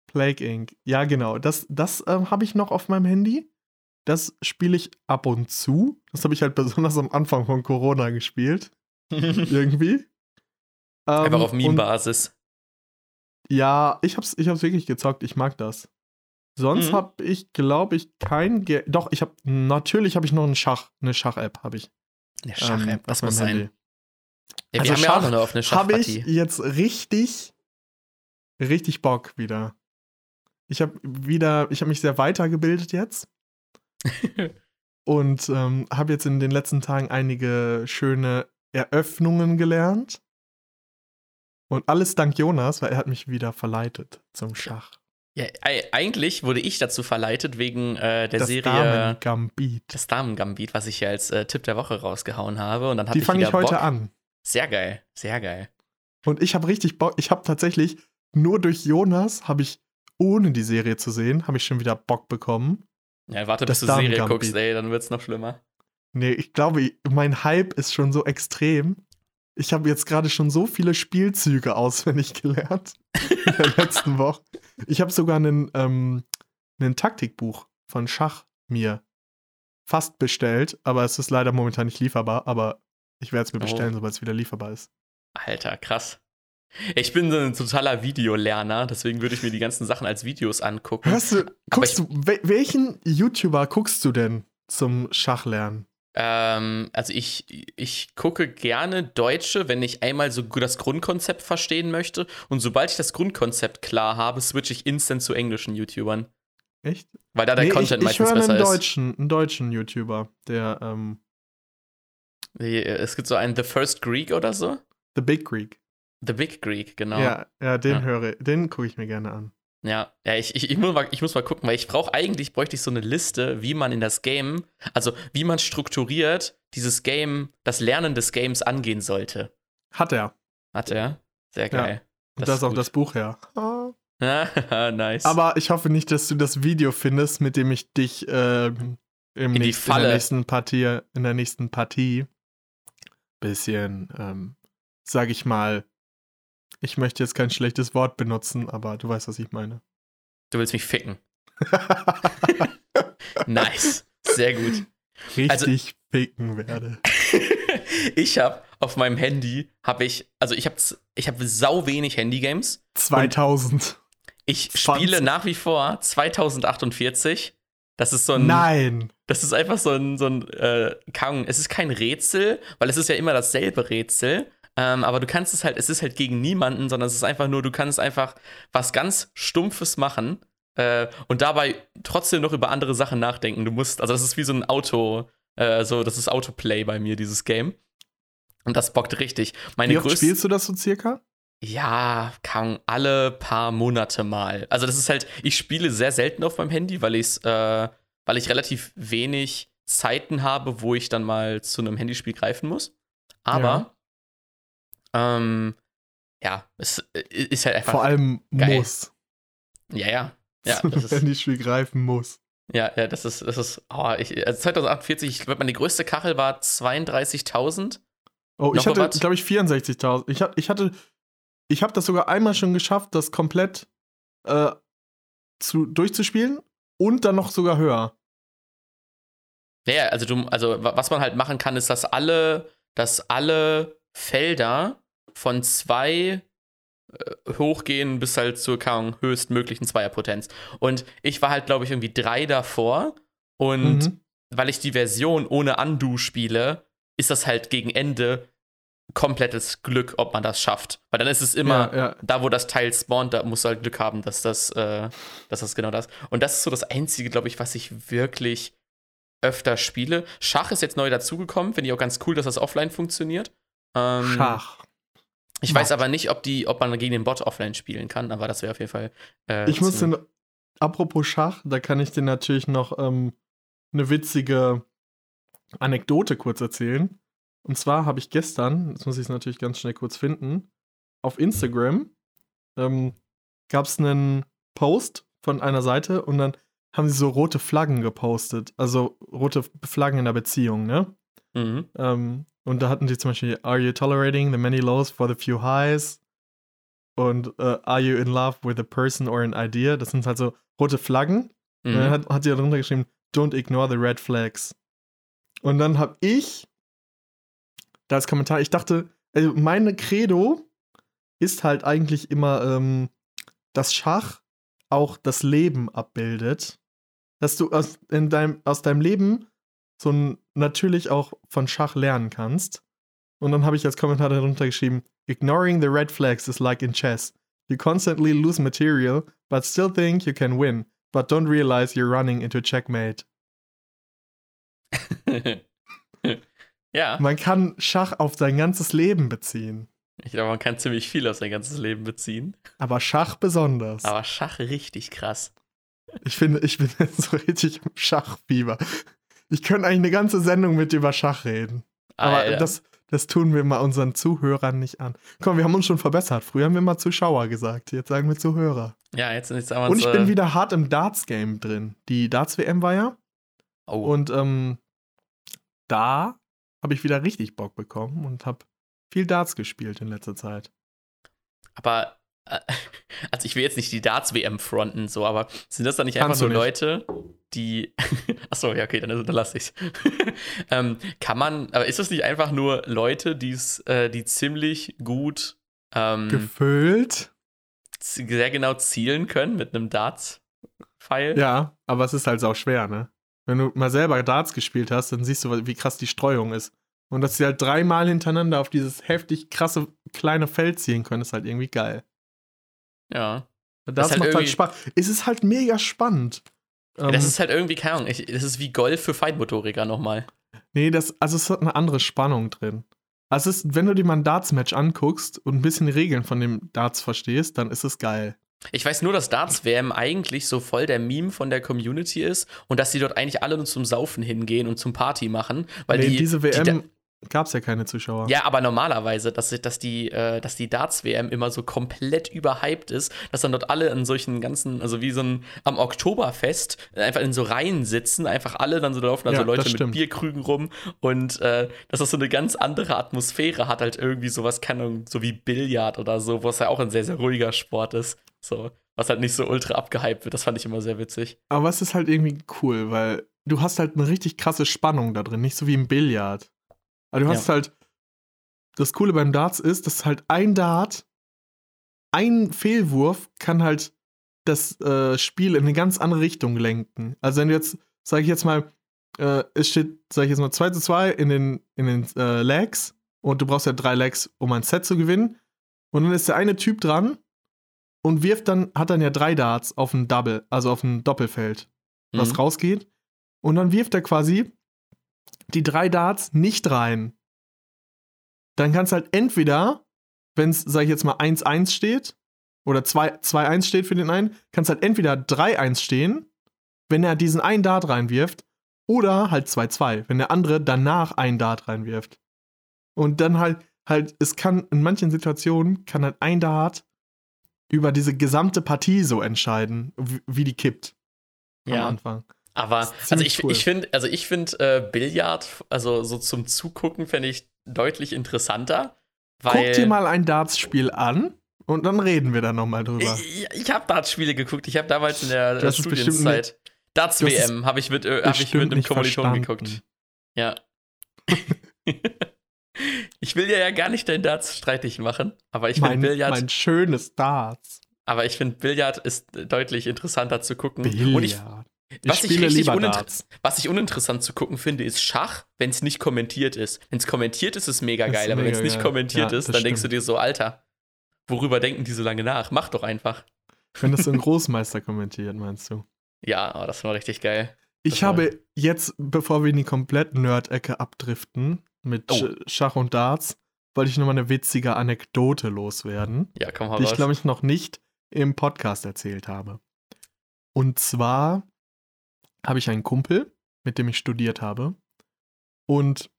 Plague Inc. Ja, genau. Das, das ähm, habe ich noch auf meinem Handy. Das spiele ich ab und zu. Das habe ich halt besonders am Anfang von Corona gespielt. Irgendwie. Ähm, Einfach auf und- Meme-Basis. Ja, ich hab's, ich hab's wirklich gezockt. Ich mag das. Sonst Mhm. habe ich, glaube ich, kein. Ge Doch, ich habe natürlich habe ich noch einen Schach, eine Schach-App habe ich. Eine Schach-App, ähm, das auf muss sein. Ja, wir Also haben ja auch Schach noch eine offene habe ich jetzt richtig, richtig Bock wieder. Ich habe wieder, ich habe mich sehr weitergebildet jetzt und ähm, habe jetzt in den letzten Tagen einige schöne Eröffnungen gelernt. Und alles dank Jonas, weil er hat mich wieder verleitet zum Schach. Ja, eigentlich wurde ich dazu verleitet wegen äh, der das Serie Damen Gambit. Das Damen-Gambit, was ich ja als äh, Tipp der Woche rausgehauen habe. Und dann hatte Die ich fange wieder ich heute Bock. an. Sehr geil, sehr geil. Und ich habe richtig Bock. Ich habe tatsächlich nur durch Jonas habe ich ohne die Serie zu sehen, habe ich schon wieder Bock bekommen. Ja, warte, bis du Serie guckst, ey, dann wird's noch schlimmer. Nee, ich glaube, mein Hype ist schon so extrem. Ich habe jetzt gerade schon so viele Spielzüge auswendig gelernt in der letzten Woche. Ich habe sogar einen, ähm, einen Taktikbuch von Schach mir fast bestellt, aber es ist leider momentan nicht lieferbar. Aber ich werde es mir Oh. bestellen, sobald es wieder lieferbar ist. Alter, krass. Ich bin so ein totaler Videolerner, deswegen würde ich mir die ganzen Sachen als Videos angucken. Hörst du, guckst ich- du, wel- welchen YouTuber guckst du denn zum Schachlernen? Ähm, also ich, ich gucke gerne Deutsche, wenn ich einmal so das Grundkonzept verstehen möchte. Und sobald ich das Grundkonzept klar habe, switche ich instant zu englischen YouTubern. Echt? Weil da der Nee, Content ich ich meistens höre besser einen ist. deutschen, einen deutschen YouTuber, der ähm, Die- Es gibt so einen The First Greek oder so. The Big Greek. The Big Greek, genau. Ja, ja, den Ja. höre, den gucke ich mir gerne an. Ja, ja ich, ich, ich, muss mal, ich muss mal gucken, weil ich brauche eigentlich, bräuchte ich so eine Liste, wie man in das Game, also wie man strukturiert dieses Game, das Lernen des Games angehen sollte. Hat er. Hat er? Sehr geil. Und Das da ist ist auch das Buch her. Ah. nice. Aber ich hoffe nicht, dass du das Video findest, mit dem ich dich ähm, im In die nächsten, in der nächsten Partie, in der nächsten Partie bisschen, ähm, sag ich mal, ich möchte jetzt kein schlechtes Wort benutzen, aber du weißt, was ich meine. du willst mich ficken. Nice. Sehr gut. Richtig Also- ficken werde. ich habe auf meinem Handy, habe ich, also ich habe ich hab sau wenig Handygames. 2000. Ich 20. spiele nach wie vor 2048. Das ist so ein. Nein. Das ist einfach so ein, so ein äh, Kang. Es ist kein Rätsel, weil es ist ja immer dasselbe Rätsel. Ähm, aber du kannst es halt, es ist halt gegen niemanden, sondern es ist einfach nur, du kannst einfach was ganz Stumpfes machen äh, und dabei trotzdem noch über andere Sachen nachdenken. Du musst, also das ist wie so ein Auto, äh, so, das ist Autoplay bei mir, dieses Game. Und das bockt richtig. Meine Wie oft spielst du das so circa? Ja, kann alle paar Monate mal. Also das ist halt, ich spiele sehr selten auf meinem Handy, weil ich äh, weil ich relativ wenig Zeiten habe, wo ich dann mal zu einem Handyspiel greifen muss. Aber ähm, ja, es äh, ist halt einfach. Vor allem geil. muss. Ja, ja. Ja, das ist, Handyspiel greifen muss. ja, ja, das ist, das ist, oh, ich, also 2048, ich glaube, meine größte Kachel war 32.000. Oh, ich hatte, glaube ich, 64.000. Ich, ich hatte, ich habe das sogar einmal schon geschafft, das komplett äh, zu, durchzuspielen und dann noch sogar höher. Ja, also du, also wa- was man halt machen kann, ist, dass alle, dass alle Felder von zwei äh, hochgehen bis halt zur Ahnung, höchstmöglichen Zweierpotenz. Und ich war halt, glaube ich, irgendwie drei davor. Und Mhm. weil ich die Version ohne Undo spiele, ist das halt gegen Ende komplettes Glück, ob man das schafft. Weil dann ist es immer, Ja, ja. da wo das Teil spawnt, da musst du halt Glück haben, dass das, äh, dass das genau das. Und das ist so das Einzige, glaube ich, was ich wirklich öfter spiele. Schach ist jetzt neu dazugekommen, finde ich auch ganz cool, dass das offline funktioniert. Ähm, Schach. Ich weiß aber nicht, ob, die, ob man gegen den Bot offline spielen kann, aber das wäre auf jeden Fall. Äh, Ich muss den, apropos Schach, da kann ich dir natürlich noch ähm, eine witzige Anekdote kurz erzählen. Und zwar habe ich gestern, jetzt muss ich es natürlich ganz schnell kurz finden, auf Instagram ähm, gab es einen Post von einer Seite und dann haben sie so rote Flaggen gepostet. Also rote Flaggen in der Beziehung, ne? Mhm. Ähm, und da hatten die zum Beispiel, Are you tolerating the many lows for the few highs? Und äh, Are you in love with a person or an idea? Das sind halt so rote Flaggen. Und dann Mhm. hat, hat sie darunter geschrieben, Don't ignore the red flags. Und dann habe ich da als Kommentar, ich dachte, also meine Credo ist halt eigentlich immer, ähm, dass Schach auch das Leben abbildet. Dass du aus, in deinem, aus deinem Leben so natürlich auch von Schach lernen kannst. Und dann habe ich als Kommentar darunter geschrieben, Ignoring the red flags is like in chess. You constantly lose material, but still think you can win, but don't realize you're running into checkmate. ja, Man kann Schach auf sein ganzes Leben beziehen. ich glaube, man kann ziemlich viel aus sein ganzes Leben beziehen. Aber Schach besonders. Aber Schach richtig krass. Ich finde, ich bin jetzt so richtig im Schachfieber. Ich könnte eigentlich eine ganze Sendung mit dir über Schach reden. Aber Alter. das, das tun wir mal unseren Zuhörern nicht an. Komm, wir haben uns schon verbessert. Früher haben wir mal Zuschauer gesagt. Jetzt sagen wir Zuhörer. ja, jetzt, jetzt haben wir Und ich bin wieder hart im Darts-Game drin. Die Darts-WM war ja. Oh, Und ähm, da habe ich wieder richtig Bock bekommen und habe viel Darts gespielt in letzter Zeit. aber, äh, also ich will jetzt nicht die Darts-WM fronten, so, aber sind das dann nicht einfach Kannst nur nicht. Leute, die. Achso, ja, okay, dann, dann lasse ich's. ähm, kann man, aber ist das nicht einfach nur Leute, die's, äh, die ziemlich gut ähm, Gefüllt? sehr genau zielen können mit einem Darts-Pfeil? Ja, aber es ist halt auch schwer, ne? Wenn du mal selber Darts gespielt hast, dann siehst du, wie krass die Streuung ist. Und dass sie halt dreimal hintereinander auf dieses heftig krasse kleine Feld ziehen können, ist halt irgendwie geil. Ja. Das, ist halt macht halt irgendwie- Spaß. Es ist halt mega spannend. Ähm, Das ist halt irgendwie, keine Ahnung, ich, das ist wie Golf für Feinmotoriker nochmal. nee, das, also es hat eine andere Spannung drin. Also es ist, wenn du dir mal ein Darts-Match anguckst und ein bisschen die Regeln von dem Darts verstehst, dann ist es geil. Ich weiß nur, dass Darts-WM eigentlich so voll der Meme von der Community ist und dass die dort eigentlich alle nur zum Saufen hingehen und zum Party machen. Weil nee, die, diese die, WM gab es ja keine Zuschauer. ja, aber normalerweise, dass, dass die, äh, dass die Darts-WM immer so komplett überhyped ist, dass dann dort alle in solchen ganzen, also wie so ein am Oktoberfest, einfach in so Reihen sitzen, einfach alle dann so laufen, also Ja, Leute mit. Bierkrügen rum und äh, dass das so eine ganz andere Atmosphäre hat, halt irgendwie sowas, keine Ahnung, so wie Billard oder so, wo es ja auch ein sehr, sehr ruhiger Sport ist. So, was halt nicht so ultra abgehypt wird, das fand ich immer sehr witzig. Aber es ist halt irgendwie cool, weil du hast halt eine richtig krasse Spannung da drin, nicht so wie im Billard. Aber du hast halt. Das Coole beim Darts ist, dass halt ein Dart, ein Fehlwurf kann halt das äh, Spiel in eine ganz andere Richtung lenken. Also wenn du jetzt, sag ich jetzt mal, äh, es steht, sag ich jetzt mal, 2 zu 2 in den, in den äh, Legs und du brauchst ja drei Legs, um ein Set zu gewinnen. Und dann ist der eine Typ dran und wirft dann, hat dann ja drei Darts auf ein Double, also auf ein Doppelfeld, was Mhm. rausgeht. Und dann wirft er quasi die drei Darts nicht rein. Dann kannst du halt entweder, wenn es, sag ich jetzt mal, 1-1 steht, oder 2-1 steht für den einen, kannst halt entweder 3-1 stehen, wenn er diesen einen Dart reinwirft, Oder halt 2-2, wenn der andere danach einen Dart reinwirft. Und dann halt, halt, es kann, in manchen Situationen kann halt ein Dart über diese gesamte Partie so entscheiden, wie, wie die kippt. Am Ja. Anfang. Aber Das also ich, cool. ich finde, also ich finde äh, Billard, also so zum Zugucken, fände ich deutlich interessanter. Weil Guck dir mal ein Dartspiel an und dann reden wir da nochmal drüber. Ich, ich habe Darts-Spiele geguckt. Ich habe damals in der, bestimmt Studienzeit Darts du hast es WM habe ich mit, äh, hab ich mit einem Kommilitonen geguckt. Ja. ich will dir ja gar nicht dein Darts streitig machen, aber ich finde Billard, mein schönes Darts. aber ich finde Billard ist deutlich interessanter zu gucken. Und ich, Billard. Was ich Darts. was ich uninteressant zu gucken finde, ist Schach, wenn es nicht kommentiert ist. Wenn es kommentiert ist, ist es mega geil, aber wenn es nicht geil. kommentiert Ja, ist, dann denkst du stimmt. dir so, Alter, worüber denken die so lange nach? Mach doch einfach. Wenn das so ein Großmeister kommentiert, meinst du? Ja, aber das war richtig geil. Ich Das war- habe jetzt, bevor wir in die komplette Nerd-Ecke abdriften, mit Oh. Sch- Schach und Darts, wollte ich nochmal eine witzige Anekdote loswerden, Ja, komm, hau die ich, raus. glaube ich, noch nicht im Podcast erzählt habe. Und zwar habe ich einen Kumpel, mit dem ich studiert habe. Und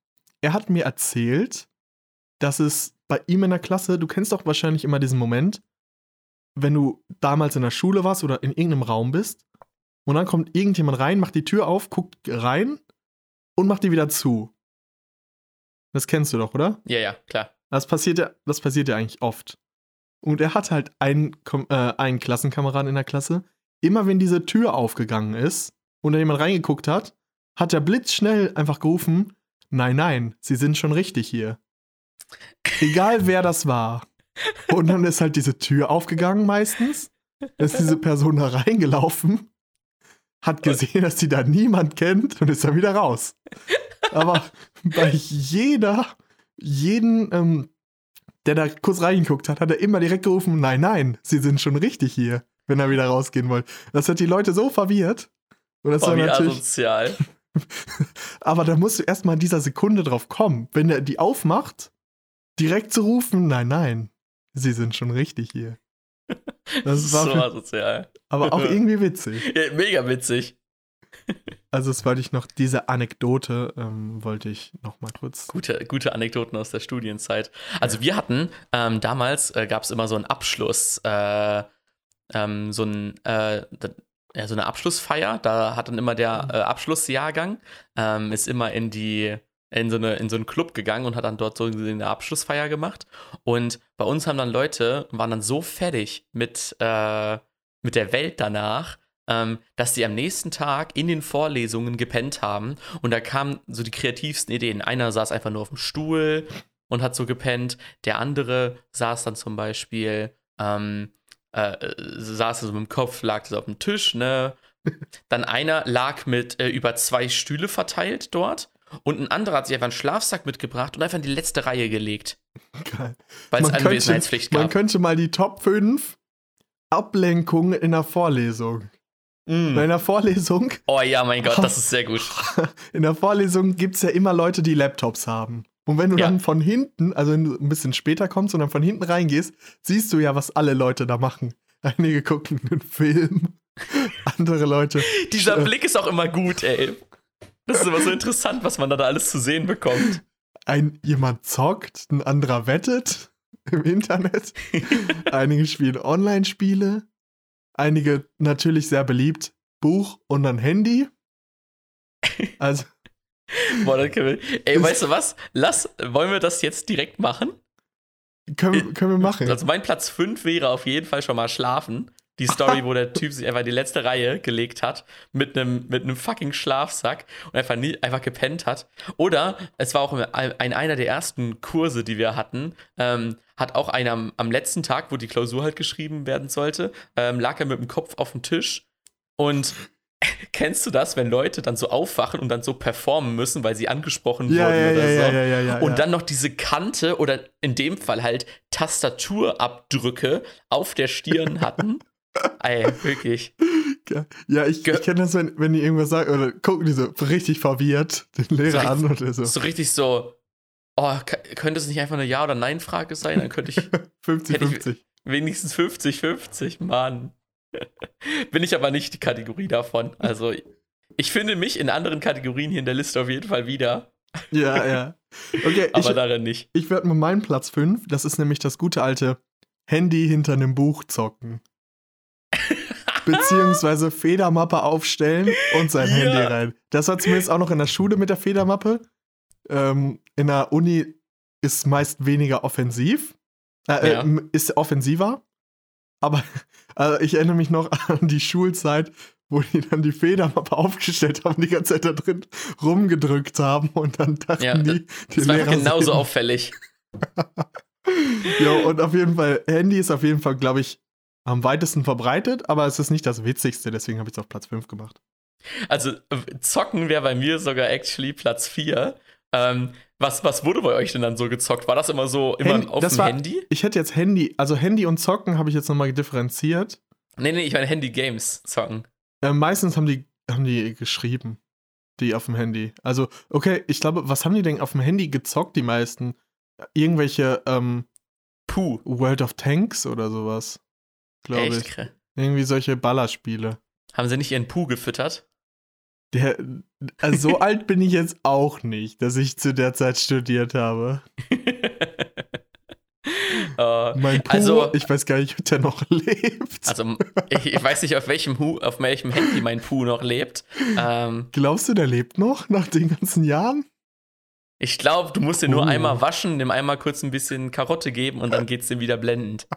er hat mir erzählt, dass es bei ihm in der Klasse, du kennst doch wahrscheinlich immer diesen Moment, wenn du damals in der Schule warst oder in irgendeinem Raum bist und dann kommt irgendjemand rein, macht die Tür auf, guckt rein und macht die wieder zu. Das kennst du doch, oder? Ja, ja, klar. Das passiert ja, das passiert ja eigentlich oft. Und er hat halt einen, äh, einen Klassenkameraden in der Klasse. Immer wenn diese Tür aufgegangen ist und da jemand reingeguckt hat, hat er blitzschnell einfach gerufen: Nein, nein, Sie sind schon richtig hier. Egal wer das war. Und dann ist halt diese Tür aufgegangen meistens. Ist diese Person da reingelaufen, hat gesehen, dass die da niemand kennt und ist dann wieder raus. Aber bei jeder, jeden, ähm, der da kurz reingeguckt hat, hat er immer direkt gerufen, nein, nein, sie sind schon richtig hier, wenn er wieder rausgehen wollte. Das hat die Leute so verwirrt. Und das Boah, war wie natürlich, asozial. aber da musst du erstmal in dieser Sekunde drauf kommen. Wenn er die aufmacht, direkt zu rufen, nein, nein, sie sind schon richtig hier. Das war so für, asozial. aber auch irgendwie witzig. Ja, mega witzig. Also das wollte ich noch, diese Anekdote ähm, wollte ich noch mal kurz. Gute, gute Anekdoten aus der Studienzeit. Also wir hatten, ähm, damals äh, gab es immer so einen Abschluss, äh, ähm, so, ein, äh, ja, so eine Abschlussfeier. Da hat dann immer der Mhm. äh, Abschlussjahrgang, ähm, ist immer in die, in so, eine, in so einen Club gegangen und hat dann dort so eine Abschlussfeier gemacht. Und bei uns haben dann Leute, waren dann so fertig mit, äh, mit der Welt danach, ähm, dass die am nächsten Tag in den Vorlesungen gepennt haben. Und da kamen so die kreativsten Ideen. Einer saß einfach nur auf dem Stuhl und hat so gepennt. Der andere saß dann zum Beispiel, ähm, äh, äh, saß so mit dem Kopf, lag so auf dem Tisch, ne? Dann einer lag mit äh, über zwei Stühle verteilt dort. Und ein anderer hat sich einfach einen Schlafsack mitgebracht und einfach in die letzte Reihe gelegt, Geil. weil es Man könnte, Anwesenheitspflicht man gab. könnte mal die Top 5 Ablenkungen in der Vorlesung. Mm. Weil in der Vorlesung, Oh ja, mein Gott, das ist sehr gut. in der Vorlesung gibt es ja immer Leute, die Laptops haben. Und wenn du Ja. dann von hinten, also wenn du ein bisschen später kommst und dann von hinten reingehst, siehst du ja, was alle Leute da machen. Einige gucken einen Film, andere Leute. Dieser Äh, Blick ist auch immer gut, ey. Das ist immer so interessant, was man da, da alles zu sehen bekommt. Ein, jemand zockt, ein anderer wettet im Internet. Einige spielen Online-Spiele. Einige natürlich sehr beliebt, Buch und dann Handy. Also, Boah, dann können wir, ey, weißt du was? Lass, wollen wir das jetzt direkt machen? können, können wir machen. Also mein Platz 5 wäre auf jeden Fall schon mal schlafen. Die Story, wo der Typ sich einfach in die letzte Reihe gelegt hat mit einem mit einem fucking Schlafsack und einfach nie einfach gepennt hat. Oder es war auch ein einer der ersten Kurse, die wir hatten, ähm, hat auch einer am, am letzten Tag, wo die Klausur halt geschrieben werden sollte, ähm, lag er mit dem Kopf auf dem Tisch und Kennst du das, wenn Leute dann so aufwachen und dann so performen müssen, weil sie angesprochen ja, wurden ja, oder ja, so? ja, ja, ja, und dann noch diese Kante oder in dem Fall halt Tastaturabdrücke auf der Stirn hatten. Ey, wirklich. Ja, ich, ich kenne das, wenn, wenn die irgendwas sagen, oder gucken die so richtig verwirrt den Lehrer So an und der so So richtig so, oh, könnte es nicht einfach eine Ja- oder Nein-Frage sein? Dann könnte ich 50-50. wenigstens 50-50, Mann. Bin ich aber nicht die Kategorie davon. Also, Ich finde mich in anderen Kategorien hier in der Liste auf jeden Fall wieder. Ja, ja. Okay, aber ich, darin nicht. ich werde mal meinen Platz 5. Das ist nämlich das gute alte Handy hinter einem Buch zocken. Beziehungsweise Federmappe aufstellen und sein Ja. Handy rein. Das war zumindest auch noch in der Schule mit der Federmappe. Ähm, in der Uni ist meist weniger offensiv. Äh, Ja. äh, ist offensiver. Aber also ich erinnere mich noch an die Schulzeit, wo die dann die Federmappe aufgestellt haben, die ganze Zeit da drin rumgedrückt haben und dann dachten Ja, die, die Das war Lehrer genauso sehen- auffällig. Ja, und auf jeden Fall, Handy ist auf jeden Fall, glaube ich, am weitesten verbreitet, aber es ist nicht das Witzigste, deswegen habe ich es auf Platz 5 gemacht. Also, zocken wäre bei mir sogar actually Platz 4. Ähm, was, was wurde bei euch denn dann so gezockt? War das immer so immer Handy- auf dem war- Handy? Ich hätte jetzt Handy, also Handy und Zocken habe ich jetzt nochmal differenziert. Nee, nee, ich meine Handy-Games zocken. Äh, meistens haben die, haben die geschrieben, die auf dem Handy. Also, okay, ich glaube, was haben die denn auf dem Handy gezockt, die meisten? Irgendwelche ähm, Puh. World of Tanks oder sowas, glaube ich. Irgendwie solche Ballerspiele. Haben sie nicht ihren Puh gefüttert? Der, also so alt bin ich jetzt auch nicht, dass ich zu der Zeit studiert habe. Äh, Mein Puh, Also- ich weiß gar nicht, ob der noch lebt. also, ich, weiß nicht, auf welchem, Hu, auf welchem Handy mein Puh noch lebt. Ähm, Glaubst du, der lebt noch nach den ganzen Jahren? ich glaube, du musst den nur Oh. einmal waschen, dem einmal kurz ein bisschen Karotte geben und dann geht's dem wieder blendend.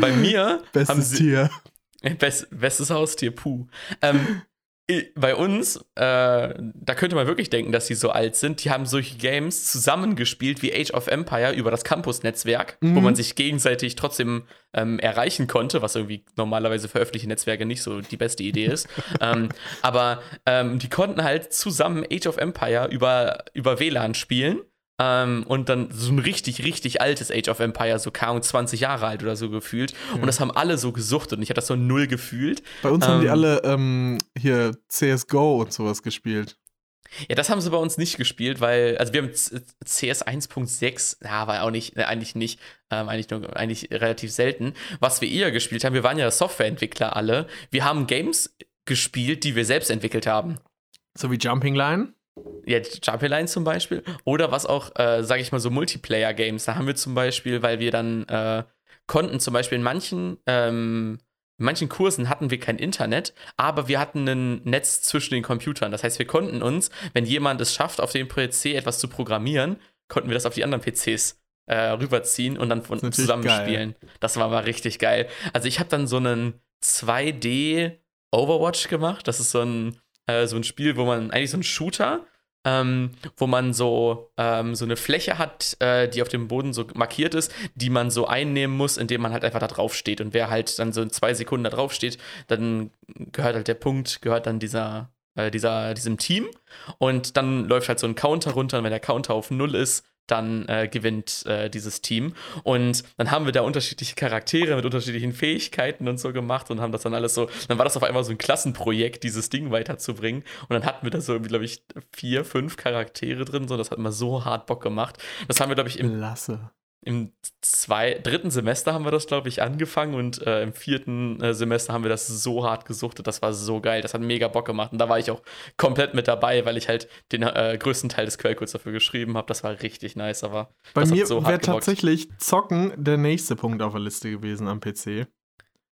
Bei mir haben Bestes sie, Tier. Best, bestes Haustier, Puh. Ähm, bei uns, äh, da könnte man wirklich denken, dass sie so alt sind. Die haben solche Games zusammengespielt wie Age of Empire über das Campus-Netzwerk, wo Mhm. man sich gegenseitig trotzdem ähm, erreichen konnte, was irgendwie normalerweise für öffentliche Netzwerke nicht so die beste Idee ist. ähm, aber ähm, die konnten halt zusammen Age of Empire über, über WLAN spielen. Ähm, und dann so ein richtig, richtig altes Age of Empire, so kaum 20 Jahre alt oder so gefühlt. Und das haben alle so gesuchtet und ich habe das so null gefühlt. Bei uns haben die Ähm. alle ähm, hier CSGO und sowas gespielt. Ja, das haben sie bei uns nicht gespielt, weil, also wir haben CS 1.6, ja, war auch nicht, äh, eigentlich nicht, ähm, eigentlich nur, eigentlich relativ selten. Was wir eher gespielt haben, wir waren ja Softwareentwickler alle, wir haben Games gespielt, die wir selbst entwickelt haben. So wie Jumping Line. Ja, Jumping Line zum Beispiel. Oder was auch, äh, sage ich mal, so Multiplayer-Games. Da haben wir zum Beispiel, weil wir dann äh, konnten, zum Beispiel in manchen, ähm, in manchen Kursen hatten wir kein Internet, aber wir hatten ein Netz zwischen den Computern. Das heißt, wir konnten uns, wenn jemand es schafft, auf dem PC etwas zu programmieren, konnten wir das auf die anderen PCs äh, rüberziehen und dann von zusammenspielen. Das war mal richtig geil. Also ich habe dann so einen 2D Overwatch gemacht. Das ist so ein, äh, so ein Spiel, wo man eigentlich so ein Shooter, ähm, wo man so, ähm, so eine Fläche hat, äh, die auf dem Boden so markiert ist, die man so einnehmen muss, indem man halt einfach da drauf steht. Und wer halt dann so in zwei Sekunden da drauf steht, dann gehört halt der Punkt, gehört dann dieser, äh, dieser, diesem Team. Und dann läuft halt so ein Counter runter. Und wenn der Counter auf Null ist, dann äh, gewinnt äh, dieses Team. Und dann haben wir da unterschiedliche Charaktere mit unterschiedlichen Fähigkeiten und so gemacht und haben das dann alles so. Dann war das auf einmal so ein Klassenprojekt, dieses Ding weiterzubringen. Und dann hatten wir da so, glaube ich, vier, fünf Charaktere drin. So, das hat immer so hart Bock gemacht. Das haben wir, glaube ich, im Klasse. Im zwei, dritten Semester haben wir das, glaube ich, angefangen und äh, im vierten äh, Semester haben wir das so hart gesuchtet. Das war so geil. Das hat mega Bock gemacht. Und da war ich auch komplett mit dabei, weil ich halt den äh, größten Teil des Quellcodes dafür geschrieben habe. Das war richtig nice, aber Bei mir so wäre tatsächlich Zocken der nächste Punkt auf der Liste gewesen am PC.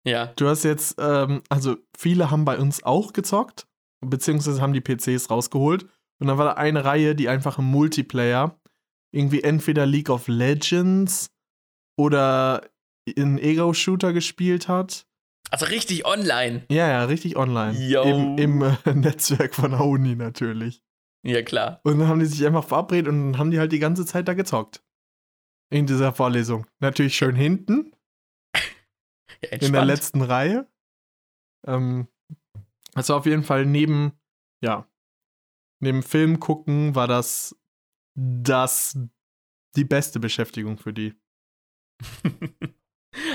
ja. Du hast jetzt, ähm, also viele haben bei uns auch gezockt, beziehungsweise haben die PCs rausgeholt. Und dann war da eine Reihe, die einfach im Multiplayer irgendwie entweder League of Legends oder einen Ego-Shooter gespielt hat. Also richtig online. Ja, ja, richtig online. Yo. Im, im äh, Netzwerk von der Uni natürlich. Ja, klar. Und dann haben die sich einfach verabredet und dann haben die halt die ganze Zeit da gezockt. In dieser Vorlesung. Natürlich schön hinten, Ja, in der letzten Reihe. Ähm, also auf jeden Fall neben, ja, neben Film gucken war das das die beste Beschäftigung für die.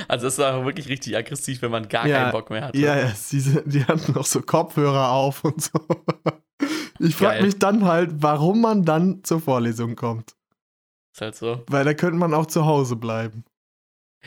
also es war wirklich richtig aggressiv, wenn man gar Ja, keinen Bock mehr hatte. Ja, ja, sie, die hatten noch so Kopfhörer auf und so. Ich frage mich dann halt, warum man dann zur Vorlesung kommt. Ist halt so. Weil da könnte man auch zu Hause bleiben.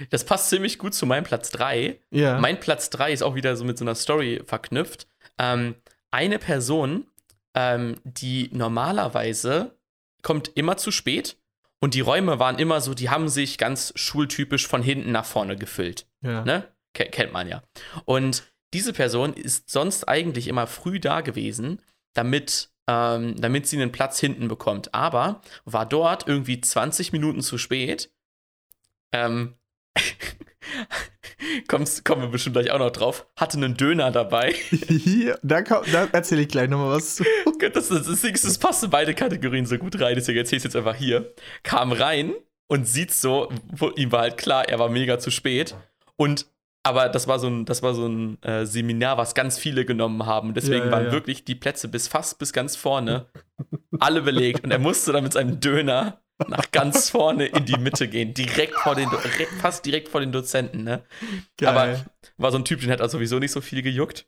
das passt ziemlich gut zu meinem Platz 3. Ja. Mein Platz 3 ist auch wieder so mit so einer Story verknüpft. Ähm, eine Person, ähm, die normalerweise kommt immer zu spät und die Räume waren immer so, die haben sich ganz schultypisch von hinten nach vorne gefüllt. ja. Ne? Ke- Kennt man ja. Und diese Person ist sonst eigentlich immer früh da gewesen, damit, ähm, damit sie einen Platz hinten bekommt. Aber war dort irgendwie 20 Minuten zu spät. Ähm, kommst, kommen wir bestimmt gleich auch noch drauf. Hatte einen Döner dabei. Hier, da, da erzähle ich gleich nochmal was zu. Das, das, das, das passt in beide Kategorien so gut rein, deswegen erzähle ich jetzt einfach hier. Kam rein und sieht so, ihm war halt klar, er war mega zu spät. Und aber das war so ein, das war so ein äh, Seminar, was ganz viele genommen haben. Deswegen Ja, ja, waren ja. wirklich die Plätze bis fast bis ganz vorne alle belegt. Und er musste dann mit seinem Döner nach ganz vorne in die Mitte gehen. Direkt vor den, fast direkt vor den Dozenten, ne? Aber war so ein Typ, den hat er sowieso nicht so viel gejuckt.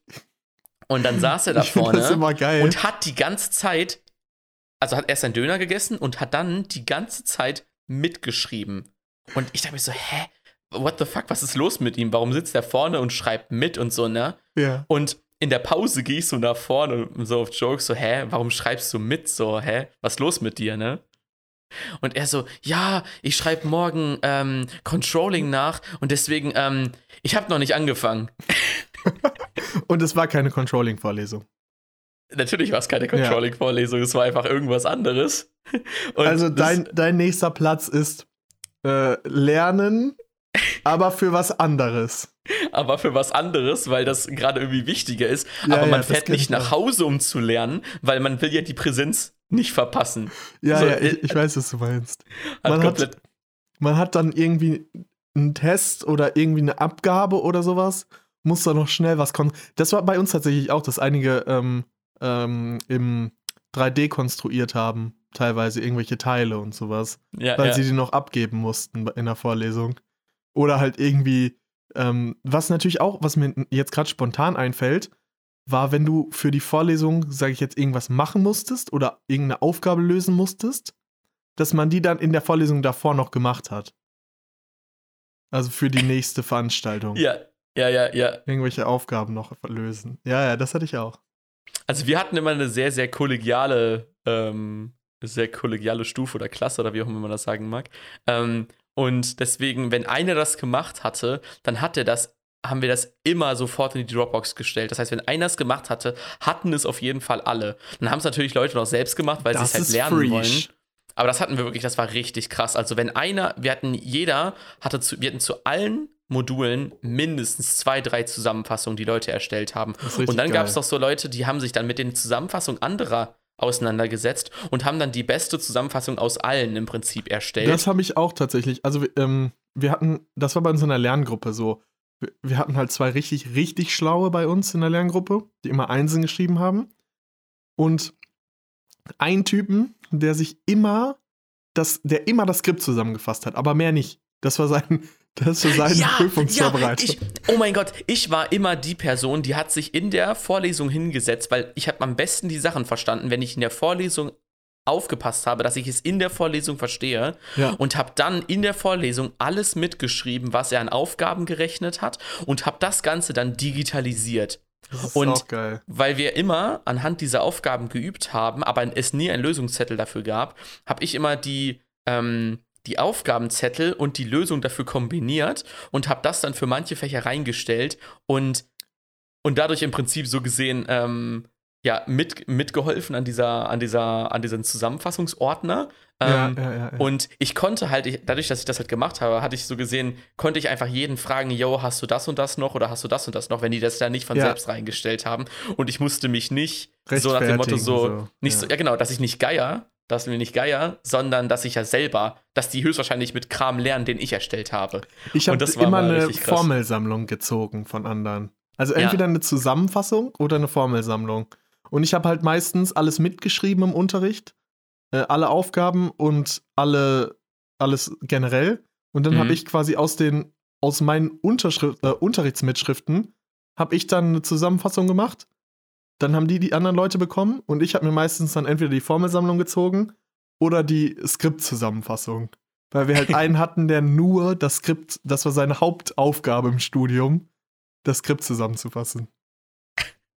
Und dann saß er da ich vorne das immer geil. und hat die ganze Zeit, also hat erst seinen Döner gegessen und hat dann die ganze Zeit mitgeschrieben. Und ich dachte mir so, hä? What the fuck, was ist los mit ihm? Warum sitzt er vorne und schreibt mit und so, ne? ja. Und in der Pause gehe ich so nach vorne und so auf Jokes, so, hä, warum schreibst du mit? So, hä, was ist los mit dir, ne? Und er so, ja, ich schreibe morgen ähm, Controlling nach und deswegen, ähm, ich habe noch nicht angefangen. Und es war keine Controlling-Vorlesung. Natürlich war es keine Controlling-Vorlesung, es war einfach irgendwas anderes. Und Also dein, dein nächster Platz ist äh, Lernen, aber für was anderes. aber für was anderes, weil das gerade irgendwie wichtiger ist. Ja, aber ja, man das fährt nicht ich nach. Hause, um zu lernen, weil man will ja die Präsenz nicht verpassen. Ja, So, ja, äh, ich, ich weiß, was du meinst. Hat Man hat- komplett, Man hat dann irgendwie einen Test oder irgendwie eine Abgabe oder sowas, muss da noch schnell was kommen. Das war bei uns tatsächlich auch, dass einige ähm, ähm, im 3D konstruiert haben, teilweise irgendwelche Teile und sowas, ja, weil ja. sie die noch abgeben mussten in der Vorlesung. Oder halt irgendwie, ähm, was natürlich auch, was mir jetzt gerade spontan einfällt, war, wenn du für die Vorlesung, sage ich jetzt, irgendwas machen musstest oder irgendeine Aufgabe lösen musstest, dass man die dann in der Vorlesung davor noch gemacht hat. Also für die nächste Veranstaltung. ja, ja, ja, ja. Irgendwelche Aufgaben noch lösen. Ja, ja, das hatte ich auch. Also wir hatten immer eine sehr, sehr kollegiale, ähm, sehr kollegiale Stufe oder Klasse oder wie auch immer man das sagen mag. Ähm, und deswegen, wenn einer das gemacht hatte, dann hat er das, haben wir das immer sofort in die Dropbox gestellt. Das heißt, wenn einer es gemacht hatte, hatten es auf jeden Fall alle. Dann haben es natürlich Leute noch selbst gemacht, weil sie es halt lernen wollen. Aber das hatten wir wirklich, das war richtig krass. Also wenn einer, wir hatten jeder, hatte zu, wir hatten zu allen Modulen mindestens zwei, drei Zusammenfassungen, die Leute erstellt haben. Und dann gab es noch so Leute, die haben sich dann mit den Zusammenfassungen anderer auseinandergesetzt und haben dann die beste Zusammenfassung aus allen im Prinzip erstellt. Das habe ich auch tatsächlich. Also wir- ähm, wir hatten, das war bei uns in der Lerngruppe so. Wir, hatten halt zwei richtig, richtig schlaue bei uns in der Lerngruppe, die immer Einsen geschrieben haben. Und einen Typen, der sich immer das, der immer das Skript zusammengefasst hat, aber mehr nicht. Das war sein, das war seine Prüfungsvorbereitung. ich, oh mein Gott, ich war immer die Person, die hat sich in der Vorlesung hingesetzt, weil ich habe am besten die Sachen verstanden, wenn ich in der Vorlesung aufgepasst habe, dass ich es in der Vorlesung verstehe Ja. und habe dann in der Vorlesung alles mitgeschrieben, was er an Aufgaben gerechnet hat und habe das Ganze dann digitalisiert. das ist und- auch geil. Weil wir immer anhand dieser Aufgaben geübt haben, aber es nie einen Lösungszettel dafür gab, habe ich immer die, ähm, die Aufgabenzettel und die Lösung dafür kombiniert und habe das dann für manche Fächer reingestellt und, und dadurch im Prinzip so gesehen ähm, ja, mit, mitgeholfen an dieser, an dieser, an diesen Zusammenfassungsordner. Ja, Ähm, ja, ja, ja. und ich konnte halt, ich, dadurch, dass ich das halt gemacht habe, hatte ich so gesehen, konnte ich einfach jeden fragen, yo, hast du das und das noch oder hast du das und das noch, wenn die das da nicht von Ja. selbst reingestellt haben. Und ich musste mich nicht so nach dem Motto so, so, nicht ja. so, ja genau, dass ich nicht geier, dass wir nicht geier, sondern dass ich ja selber, dass die höchstwahrscheinlich mit Kram lernen, den ich erstellt habe. Ich habe immer eine. Formelsammlung gezogen von anderen. Also Ja. entweder eine Zusammenfassung oder eine Formelsammlung. Und ich habe halt meistens alles mitgeschrieben im Unterricht, äh, alle Aufgaben und alle alles generell. Und dann Mhm. habe ich quasi aus den aus meinen Unterschrift, äh, Unterrichtsmitschriften habe ich dann eine Zusammenfassung gemacht. Dann haben die die anderen Leute bekommen und ich habe mir meistens dann entweder die Formelsammlung gezogen oder die Skriptzusammenfassung. Weil wir halt einen hatten, der nur das Skript, das war seine Hauptaufgabe im Studium, das Skript zusammenzufassen.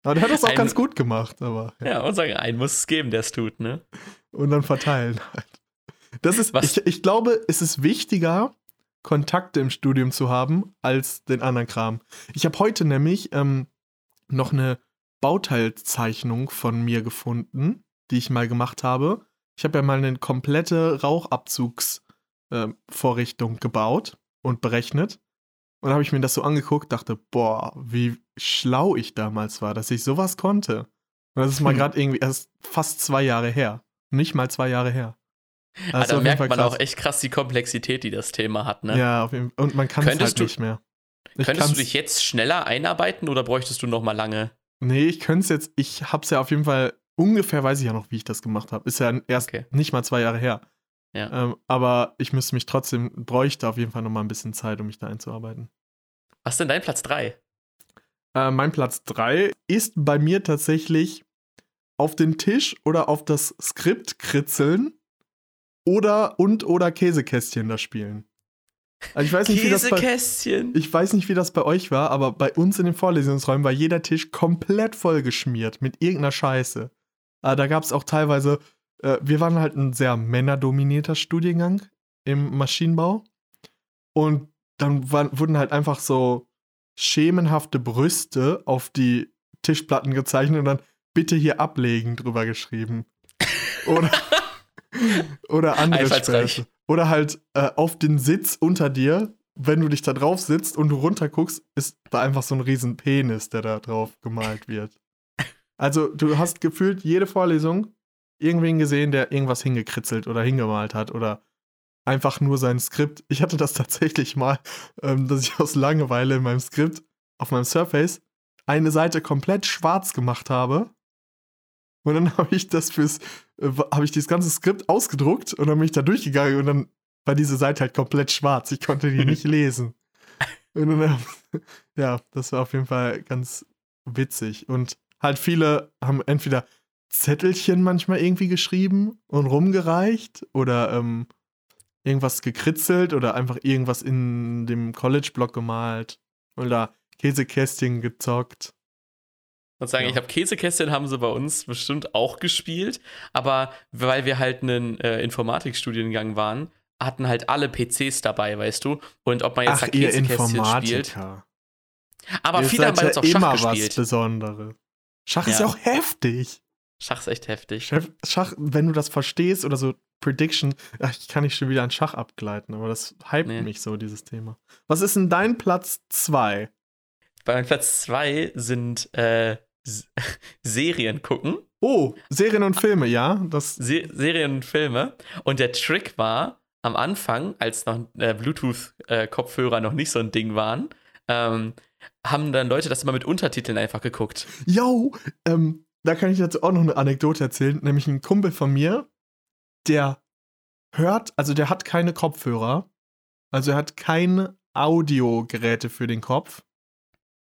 Aber der hat das auch Ein- ganz gut gemacht, aber. Ja. Ja, und sagen, einen muss es geben, der es tut, ne? Und dann verteilen halt. Das ist, Was- ich, ich glaube, es ist wichtiger, Kontakte im Studium zu haben, als den anderen Kram. Ich habe heute nämlich ähm, noch eine Bauteilzeichnung von mir gefunden, die ich mal gemacht habe. Ich habe ja mal eine komplette Rauchabzugsvorrichtung gebaut und berechnet. Und habe ich mir das so angeguckt, dachte, boah, wie schlau ich damals war, dass ich sowas konnte. Und das ist mal Hm. gerade irgendwie erst fast zwei Jahre her. Nicht mal zwei Jahre her. Ist Also da merkt man krass. auch echt krass die Komplexität, die das Thema hat, ne? Ja, auf jeden Fall. Und man kann es halt du- nicht mehr. Ich Könntest du dich jetzt schneller einarbeiten oder bräuchtest du noch mal lange? Nee, ich könnte es jetzt, ich hab's ja auf jeden Fall, ungefähr weiß ich ja noch, wie ich das gemacht habe. Ist ja erst Okay. nicht mal zwei Jahre her. Ja. Ähm, aber ich müsste mich trotzdem, bräuchte auf jeden Fall noch mal ein bisschen Zeit, um mich da einzuarbeiten. Was ist denn dein Platz 3? Äh, mein Platz 3 ist bei mir tatsächlich auf den Tisch oder auf das Skript kritzeln oder und oder Käsekästchen da spielen. Also ich weiß nicht, wie das bei, Käsekästchen. Ich weiß nicht, wie das bei euch war, aber bei uns in den Vorlesungsräumen war jeder Tisch komplett vollgeschmiert mit irgendeiner Scheiße. Aber da gab es auch teilweise, äh, wir waren halt ein sehr männerdominierter Studiengang im Maschinenbau. Und dann waren, wurden halt einfach so schemenhafte Brüste auf die Tischplatten gezeichnet und dann bitte hier ablegen drüber geschrieben. Oder, oder andere. Späße. Oder halt äh, auf den Sitz unter dir, wenn du dich da drauf sitzt und du runter guckst, ist da einfach so ein riesen Penis, der da drauf gemalt wird. Also du hast gefühlt jede Vorlesung irgendwen gesehen, der irgendwas hingekritzelt oder hingemalt hat oder einfach nur sein Skript. Ich hatte das tatsächlich mal, ähm, dass ich aus Langeweile in meinem Skript auf meinem Surface eine Seite komplett schwarz gemacht habe. Und dann habe ich das fürs, äh, habe ich dieses ganze Skript ausgedruckt und dann bin ich da durchgegangen und dann war diese Seite halt komplett schwarz. Ich konnte die nicht lesen. Und dann, ja, das war auf jeden Fall ganz witzig. Und halt viele haben entweder Zettelchen manchmal irgendwie geschrieben und rumgereicht oder ähm, irgendwas gekritzelt oder einfach irgendwas in dem College-Block gemalt oder Käsekästchen gezockt. Und sagen, Ja. ich habe Käsekästchen haben sie bei uns bestimmt auch gespielt, aber weil wir halt einen äh, Informatikstudiengang waren, hatten halt alle PCs dabei, weißt du? Und ob man jetzt Ach, da ihr Käsekästchen spielt. Aber ihr viele haben bei uns auch Schach immer was gespielt. Besonderes. Schach ist Ja. ja auch heftig. Schach ist echt heftig. Schach, wenn du das verstehst oder so Prediction, ich kann nicht schon wieder an Schach abgleiten, aber das hypt Nee. mich so, dieses Thema. Was ist denn dein Platz 2? Bei meinem Platz zwei sind äh, Serien gucken. Oh, Serien und Filme, ja? Das, Se Serien und Filme. Und der Trick war, am Anfang, als noch äh, Bluetooth-Kopfhörer noch nicht so ein Ding waren, ähm, haben dann Leute das immer mit Untertiteln einfach geguckt. yo, ähm, da kann ich dazu auch noch eine Anekdote erzählen, nämlich ein Kumpel von mir, der hört, also der hat keine Kopfhörer, also er hat keine Audiogeräte für den Kopf.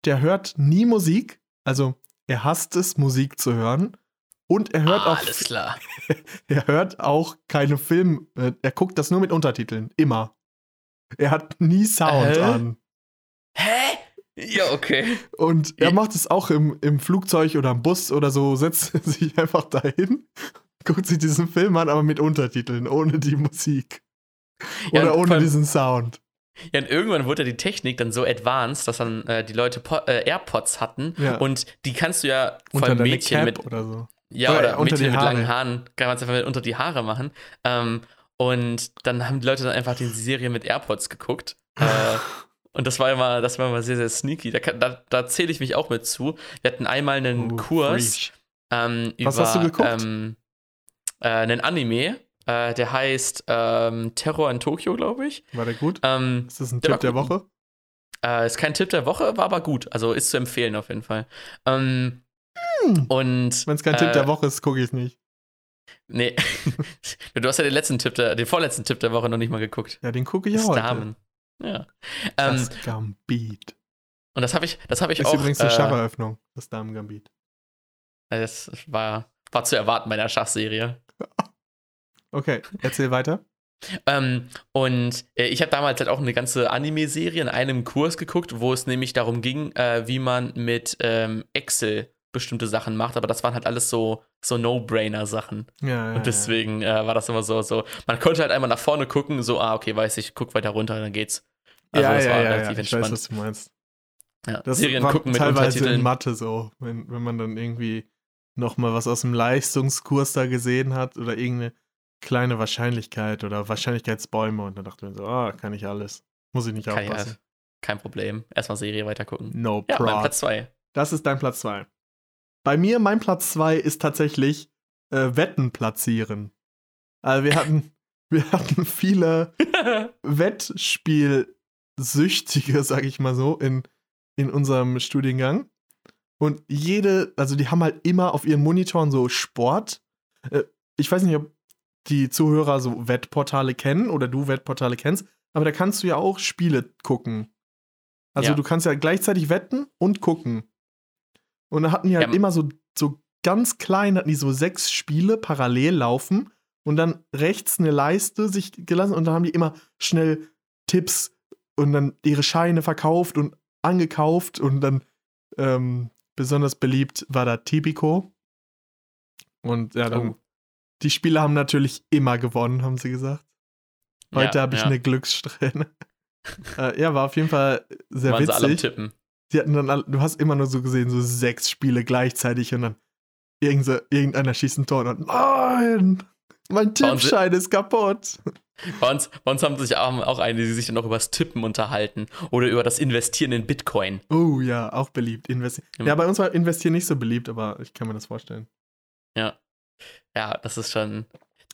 Der hört nie Musik, also er hasst es, Musik zu hören. Und er hört ah, auch alles klar. Er hört auch keine Film, äh, er guckt das nur mit Untertiteln, immer. Er hat nie Sound Äh? an. Hä? Ja, okay. Und er macht es auch im, im Flugzeug oder im Bus oder so, setzt sich einfach dahin, guckt sich diesen Film an, aber mit Untertiteln, ohne die Musik. Ja, Oder ohne diesen Sound. Ja, und irgendwann wurde die Technik dann so advanced, dass dann äh, die Leute po äh, AirPods hatten Ja. und die kannst du ja vor Unter allem deine Mädchen Cap mit oder so. ja Oder oder, Mädchen mit langen Haare. Haaren kann man es einfach mit unter die Haare machen. Ähm, und dann haben die Leute dann einfach die Serie mit AirPods geguckt. Äh, und das war immer, das war immer sehr, sehr sneaky. Da, da, da zähle ich mich auch mit zu. Wir hatten einmal einen Oh, Kurs ähm, Was über hast du geguckt? Ähm, äh, einen Anime, äh, der heißt ähm, Terror in Tokio, glaube ich. War der gut? Ähm, Ist das ein der Tipp der. Woche? äh, ist kein Tipp der Woche, war aber gut. Also ist zu empfehlen auf jeden Fall. Ähm, Hm. und Wenn es kein äh, Tipp der Woche ist, gucke ich nicht. Nee. du hast ja den letzten Tipp der, den vorletzten Tipp der Woche noch nicht mal geguckt. Ja, den gucke ich heute. Damen. Ja. Ähm, Das Gambit. und das habe ich, das habe ich Ist auch. übrigens eine äh, Schacheröffnung, das Damen-Gambit. das war, war zu erwarten bei einer Schachserie. Okay, erzähl weiter. Ähm, und äh, ich habe damals halt auch eine ganze Anime-Serie in einem Kurs geguckt, wo es nämlich darum ging, äh, wie man mit ähm, Excel bestimmte Sachen macht, aber das waren halt alles so, so No-Brainer-Sachen. Ja, ja, Und deswegen äh, war das immer so, so, man konnte halt einmal nach vorne gucken, so, ah, okay, weiß ich, guck weiter runter, dann geht's. Ja, Also das ja, war ja, relativ ja. Ich entspannt. weiß, was du meinst. ja. Das Serien war gucken mit teilweise in. Mathe so, wenn, wenn man dann irgendwie noch mal was aus dem Leistungskurs da gesehen hat oder irgendeine kleine Wahrscheinlichkeit oder Wahrscheinlichkeitsbäume und dann dachte man so, ah, kann ich alles. Muss ich nicht Kann ich aufpassen. halt. Kein Problem. Erstmal Serie weiter gucken. No Ja, problem. Platz 2. Das ist dein Platz 2. Bei mir, mein Platz 2 ist tatsächlich äh, Wetten platzieren. Also wir hatten, wir hatten viele Wettspielsüchtige, sag ich mal so, in, in unserem Studiengang. Und jede, also die haben halt immer auf ihren Monitoren so Sport. Äh, ich weiß nicht, ob die Zuhörer so Wettportale kennen oder du Wettportale kennst, aber da kannst du ja auch Spiele gucken. Also Ja. du kannst ja gleichzeitig wetten und gucken. Und da hatten die halt Ja. immer so, so ganz klein, hatten die so sechs Spiele parallel laufen und dann rechts eine Leiste sich gelassen und dann haben die immer schnell Tipps und dann ihre Scheine verkauft und angekauft und dann ähm, besonders beliebt war da Tipico. Und ja, dann Oh. die Spieler haben natürlich immer gewonnen, haben sie gesagt. Heute Ja, habe ich ja. eine Glückssträhne. äh, ja, war auf jeden Fall sehr Waren sie alle am witzig. Tippen. Die hatten dann, alle- du hast immer nur so gesehen, so sechs Spiele gleichzeitig und dann irgendeiner schießt ein Tor und dann, nein, mein Tippschein ist kaputt. Bei uns, bei uns haben sich auch, auch einige, die sich dann auch über das Tippen unterhalten oder über das Investieren in Bitcoin. Oh ja, auch beliebt. Investi Ja. ja, bei uns war Investieren nicht so beliebt, aber ich kann mir das vorstellen. Ja. Ja, das ist schon.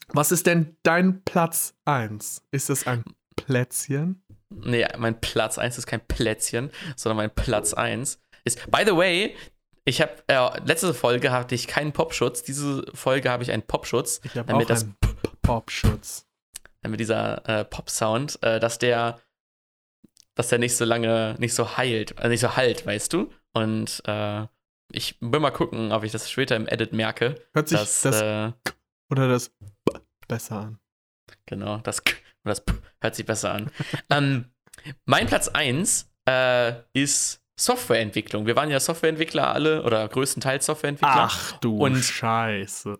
Was ist denn dein Platz 1? Ist das ein Plätzchen? Nee, mein Platz 1 ist kein Plätzchen, sondern mein Platz 1 ist. By the way, ich habe. Äh, letzte Folge hatte ich keinen Popschutz. Diese Folge habe ich einen Popschutz, Ich habe damit auch das einen Popschutz. damit dieser äh, Pop-Sound, äh, dass der, dass der nicht so lange, nicht so heilt, äh, nicht so halt, weißt du? Und äh, ich will mal gucken, ob ich das später im Edit merke. Hört sich Dass, das äh, oder das besser an. genau, das K und das hört sich besser an. ähm, mein Platz 1 äh, ist Softwareentwicklung. Wir waren ja Softwareentwickler alle oder größtenteils Softwareentwickler. Ach du Und- Scheiße.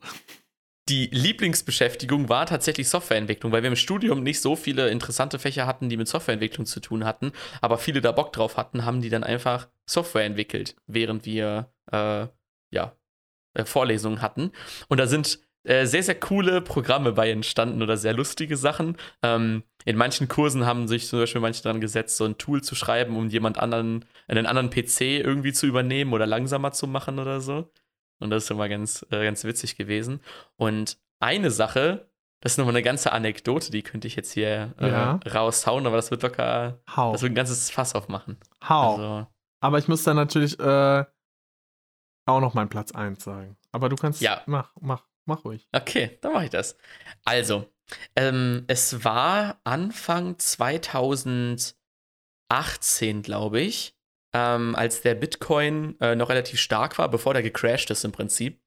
die Lieblingsbeschäftigung war tatsächlich Softwareentwicklung, weil wir im Studium nicht so viele interessante Fächer hatten, die mit Softwareentwicklung zu tun hatten, aber viele da Bock drauf hatten, haben die dann einfach Software entwickelt, während wir äh, ja äh, Vorlesungen hatten. Und da sind äh, sehr, sehr coole Programme bei entstanden oder sehr lustige Sachen. Ähm, in manchen Kursen haben sich zum Beispiel manche daran gesetzt, so ein Tool zu schreiben, um jemand anderen, einen anderen PC irgendwie zu übernehmen oder langsamer zu machen oder so. Und das ist immer ganz, äh, ganz witzig gewesen. Und eine Sache, das ist nochmal eine ganze Anekdote, die könnte ich jetzt hier äh, Ja. raushauen, aber das wird locker, Hau. das wird ein ganzes Fass aufmachen. Hau. Also, Aber ich muss dann natürlich äh, auch noch meinen Platz 1 sagen. Aber du kannst. Ja. Mach, mach, mach ruhig. okay, dann mache ich das. Also, ähm, es war Anfang 2018, glaube ich, ähm, als der Bitcoin äh, noch relativ stark war, bevor der gecrashed ist im Prinzip.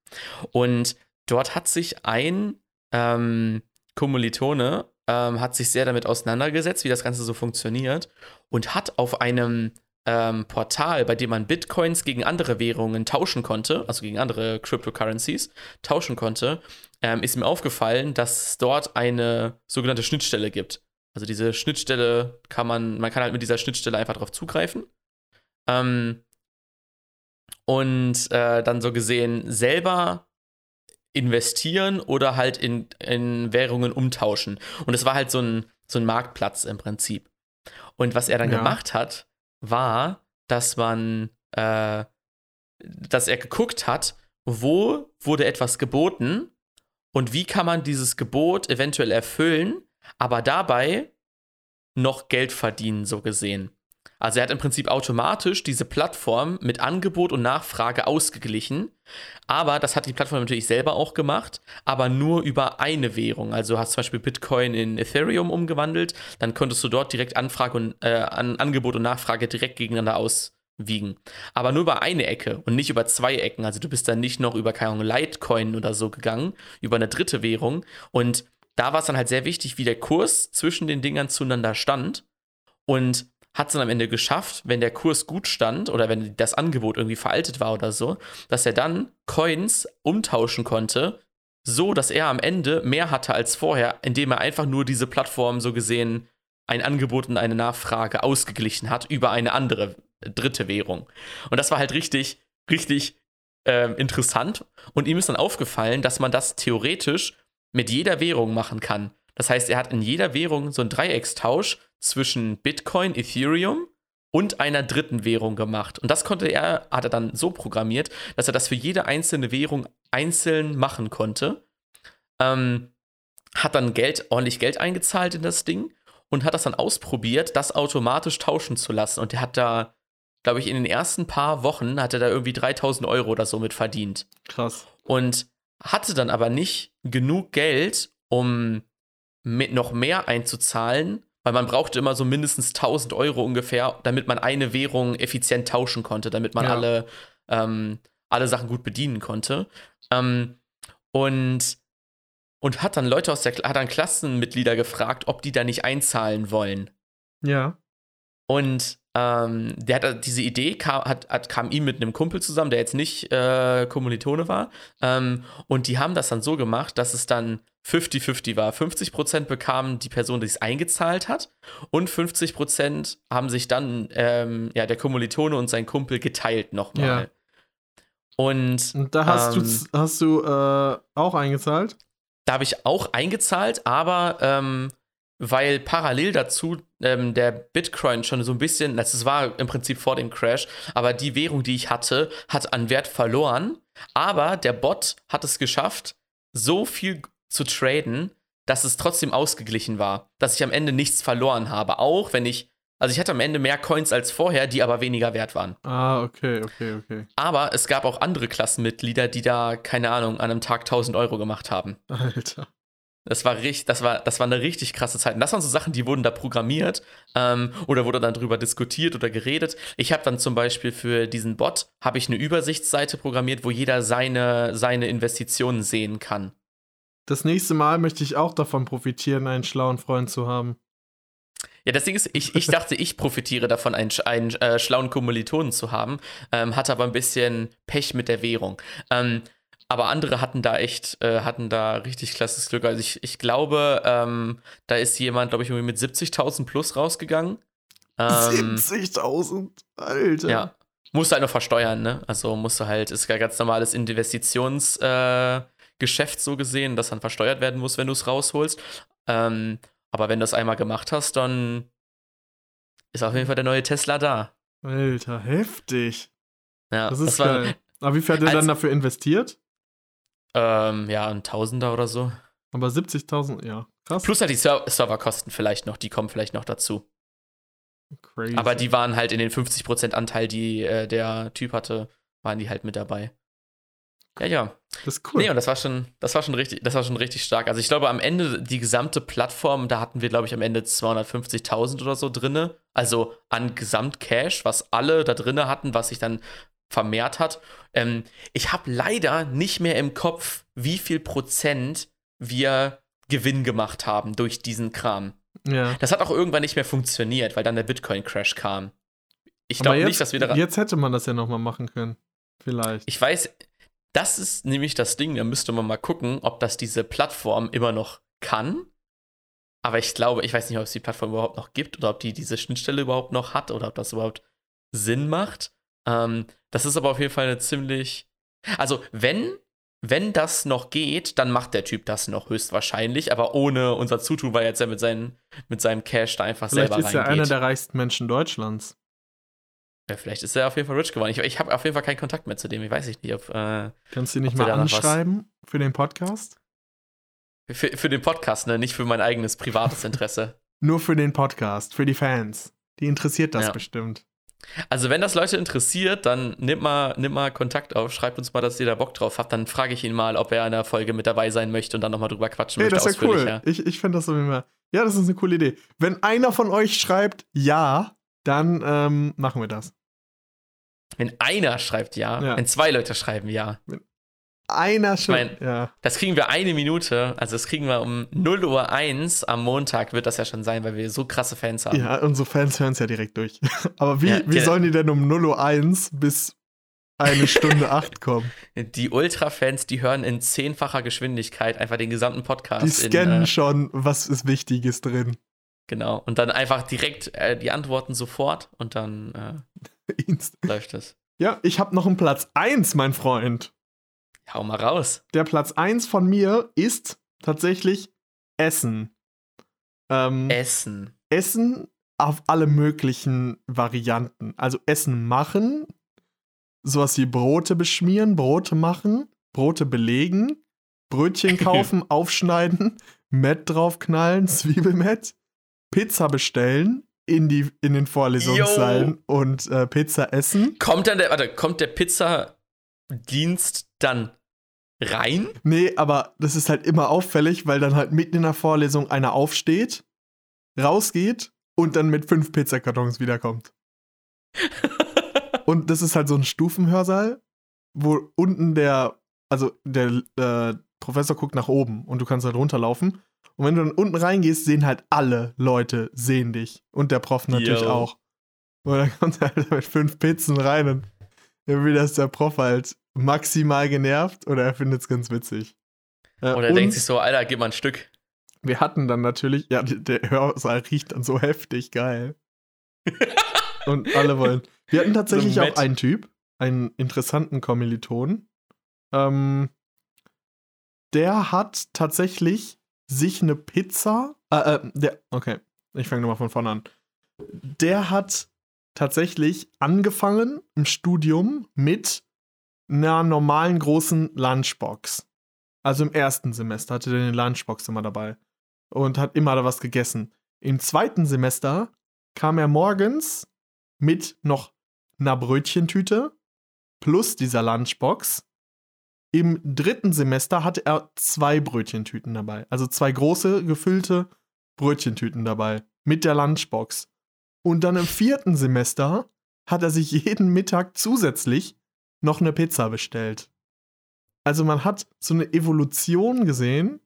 Und dort hat sich ein ähm, Kommilitone ähm, hat sich sehr damit auseinandergesetzt, wie das Ganze so funktioniert und hat auf einem ähm, Portal, bei dem man Bitcoins gegen andere Währungen tauschen konnte, also gegen andere Cryptocurrencies tauschen konnte, ähm, ist ihm aufgefallen, dass es dort eine sogenannte Schnittstelle gibt. Also diese Schnittstelle kann man, man kann halt mit dieser Schnittstelle einfach drauf zugreifen. Ähm, und äh, dann so gesehen selber investieren oder halt in, in Währungen umtauschen. Und es war halt so ein, so ein Marktplatz im Prinzip. Und was er dann Ja. gemacht hat, war, dass man, äh, dass er geguckt hat, wo wurde etwas geboten und wie kann man dieses Gebot eventuell erfüllen, aber dabei noch Geld verdienen, so gesehen. Also er hat im Prinzip automatisch diese Plattform mit Angebot und Nachfrage ausgeglichen. Aber das hat die Plattform natürlich selber auch gemacht, aber nur über eine Währung. Also hast zum Beispiel Bitcoin in Ethereum umgewandelt, dann konntest du dort direkt Anfrage und äh, an Angebot und Nachfrage direkt gegeneinander auswiegen. Aber nur über eine Ecke und nicht über zwei Ecken. Also du bist dann nicht noch über keine Ahnung, Litecoin oder so gegangen, über eine dritte Währung. Und da war es dann halt sehr wichtig, wie der Kurs zwischen den Dingern zueinander stand. Und hat es dann am Ende geschafft, wenn der Kurs gut stand oder wenn das Angebot irgendwie veraltet war oder so, dass er dann Coins umtauschen konnte, so dass er am Ende mehr hatte als vorher, indem er einfach nur diese Plattform so gesehen ein Angebot und eine Nachfrage ausgeglichen hat über eine andere dritte Währung. Und das war halt richtig, richtig äh, interessant. Und ihm ist dann aufgefallen, dass man das theoretisch mit jeder Währung machen kann. Das heißt, er hat in jeder Währung so einen Dreieckstausch zwischen Bitcoin, Ethereum und einer dritten Währung gemacht. Und das konnte er, hat er dann so programmiert, dass er das für jede einzelne Währung einzeln machen konnte. Ähm, hat dann Geld, ordentlich Geld eingezahlt in das Ding und hat das dann ausprobiert, das automatisch tauschen zu lassen. Und er hat da, glaube ich, in den ersten paar Wochen hat er da irgendwie 3000 Euro oder so mit verdient. Krass. Und hatte dann aber nicht genug Geld, um mit noch mehr einzuzahlen, weil man brauchte immer so mindestens 1000 Euro ungefähr, damit man eine Währung effizient tauschen konnte, damit man ja. alle, ähm, alle Sachen gut bedienen konnte. Ähm, und, und hat dann Leute aus der, hat dann Klassenmitglieder gefragt, ob die da nicht einzahlen wollen. Ja. Und ähm, der hat diese Idee, kam, hat, hat, kam ihm mit einem Kumpel zusammen, der jetzt nicht äh, Kommilitone war. Ähm, und die haben das dann so gemacht, dass es dann 50-50 war. 50% bekamen die Person, die es eingezahlt hat, und 50% haben sich dann ähm, ja, der Kommilitone und sein Kumpel geteilt nochmal. Ja. Und, und, da hast ähm, du, hast du äh, auch eingezahlt? Da habe ich auch eingezahlt, aber ähm, weil parallel dazu ähm, der Bitcoin schon so ein bisschen, das war im Prinzip vor dem Crash, aber die Währung, die ich hatte, hat an Wert verloren. Aber der Bot hat es geschafft, so viel zu traden, dass es trotzdem ausgeglichen war. Dass ich am Ende nichts verloren habe. Auch wenn ich, also ich hatte am Ende mehr Coins als vorher, die aber weniger wert waren. Ah, okay, okay, okay. Aber es gab auch andere Klassenmitglieder, die da, keine Ahnung, an einem Tag 1000 Euro gemacht haben. Alter. Das war richtig, das war, das war eine richtig krasse Zeit. Und das waren so Sachen, die wurden da programmiert ähm, oder wurde dann drüber diskutiert oder geredet. Ich habe dann zum Beispiel für diesen Bot habe ich eine Übersichtsseite programmiert, wo jeder seine, seine Investitionen sehen kann. Das nächste Mal möchte ich auch davon profitieren, einen schlauen Freund zu haben. Ja, das Ding ist, ich, ich dachte, ich profitiere davon, einen, einen äh, schlauen Kommilitonen zu haben, ähm, hatte aber ein bisschen Pech mit der Währung. Ähm, aber andere hatten da echt, äh, hatten da richtig klasses Glück. Also ich, ich glaube, ähm, da ist jemand, glaube ich, irgendwie mit 70.000 plus rausgegangen. Ähm, 70.000? Alter. Ja. Musst du halt noch versteuern, ne? Also musst du halt, ist ja ganz normales Investitionsgeschäft äh, so gesehen, das dann versteuert werden muss, wenn du es rausholst. Ähm, aber wenn du es einmal gemacht hast, dann ist auf jeden Fall der neue Tesla da. Alter, heftig. Ja, das ist das geil. War, Aber wie viel hat er dann dafür investiert? Ähm, ja, ein Tausender oder so. Aber 70.000, ja. Krass. Plus halt die Ser Serverkosten vielleicht noch, die kommen vielleicht noch dazu. Crazy. Aber die waren halt in den 50% Anteil, die äh, der Typ hatte, waren die halt mit dabei. Ja, ja. Das ist cool. Nee, und das war schon, das war schon richtig, das war schon richtig stark. Also ich glaube, am Ende, die gesamte Plattform, da hatten wir, glaube ich, am Ende 250.000 oder so drinne. Also an Gesamtcash, was alle da drinne hatten, was sich dann vermehrt hat. Ähm, ich habe leider nicht mehr im Kopf, wie viel Prozent wir Gewinn gemacht haben durch diesen Kram. Ja. Das hat auch irgendwann nicht mehr funktioniert, weil dann der Bitcoin-Crash kam. Ich glaube nicht, dass wir daran. Jetzt hätte man das ja nochmal machen können. Vielleicht. Ich weiß, das ist nämlich das Ding, da müsste man mal gucken, ob das diese Plattform immer noch kann. Aber ich glaube, ich weiß nicht, ob es die Plattform überhaupt noch gibt oder ob die diese Schnittstelle überhaupt noch hat oder ob das überhaupt Sinn macht. Ähm, das ist aber auf jeden Fall eine ziemlich. Also, wenn, wenn das noch geht, dann macht der Typ das noch höchstwahrscheinlich, aber ohne unser Zutun, weil jetzt er mit, seinen, mit seinem Cash da einfach vielleicht selber reingeht. Vielleicht ist er einer der reichsten Menschen Deutschlands. Ja, vielleicht ist er auf jeden Fall rich geworden. Ich, ich habe auf jeden Fall keinen Kontakt mehr zu dem. Ich weiß nicht, ob. Äh, Kannst du ihn nicht mal anschreiben für den Podcast? Für, für den Podcast, ne? Nicht für mein eigenes privates Interesse. Nur für den Podcast, für die Fans. Die interessiert das ja. bestimmt. Also, wenn das Leute interessiert, dann nimmt mal, nimmt mal Kontakt auf, schreibt uns mal, dass ihr da Bock drauf habt. Dann frage ich ihn mal, ob er in der Folge mit dabei sein möchte und dann nochmal drüber quatschen hey, möchte. Das ist ja cool. Ich, ich finde das immer. Ja, das ist eine coole Idee. Wenn einer von euch schreibt ja, dann ähm, machen wir das. Wenn einer schreibt ja, ja, wenn zwei Leute schreiben ja. Einer schon. mein, ja. Das kriegen wir eine Minute, also das kriegen wir um 0 Uhr 1 am Montag, wird das ja schon sein, weil wir so krasse Fans haben. ja, unsere Fans hören es ja direkt durch. Aber wie, Ja, wie sollen die denn um 0 Uhr 1 bis eine Stunde 8 kommen? Die Ultra-Fans, die hören in zehnfacher Geschwindigkeit einfach den gesamten Podcast. Die scannen in, äh, schon, was ist Wichtiges drin. Genau. Und dann einfach direkt äh, die Antworten sofort und dann äh, läuft es. Ja, ich habe noch einen Platz 1, mein Freund. Hau mal raus. Der Platz 1 von mir ist tatsächlich Essen. Ähm, Essen. Essen auf alle möglichen Varianten. Also Essen machen, sowas wie Brote beschmieren, Brote machen, Brote belegen, Brötchen kaufen, aufschneiden, Mett draufknallen, Zwiebelmett, Pizza bestellen in, die, in den Vorlesungssaalen und äh, Pizza essen. Kommt dann der, warte, kommt der Pizzadienst dann rein? Nee, aber das ist halt immer auffällig, weil dann halt mitten in der Vorlesung einer aufsteht, rausgeht und dann mit fünf Pizzakartons wiederkommt. Und das ist halt so ein Stufenhörsaal, wo unten der, also der äh, Professor guckt nach oben und du kannst halt runterlaufen. Und wenn du dann unten reingehst, sehen halt alle Leute, sehen dich. Und der Prof natürlich Yo. auch. Und dann kommt er halt mit fünf Pizzen rein und irgendwie ist der Prof halt maximal genervt oder er findet es ganz witzig. Äh, Oder und denkt sich so, Alter, gib mal ein Stück. wir hatten dann natürlich, ja, der Hörsaal riecht dann so heftig geil. und alle wollen. Wir hatten tatsächlich So auch einen Typ, einen interessanten Kommiliton. Ähm, der hat tatsächlich sich eine Pizza. Äh, äh, der, okay, ich fange nochmal von vorne an. Der hat tatsächlich angefangen im Studium mit einer normalen großen Lunchbox. Also im ersten Semester hatte der eine Lunchbox immer dabei und hat immer da was gegessen. Im zweiten Semester kam er morgens mit noch einer Brötchentüte plus dieser Lunchbox. Im dritten Semester hatte er zwei Brötchentüten dabei. Also zwei große gefüllte Brötchentüten dabei mit der Lunchbox. Und dann im vierten Semester hat er sich jeden Mittag zusätzlich noch eine Pizza bestellt. Also man hat so eine Evolution gesehen,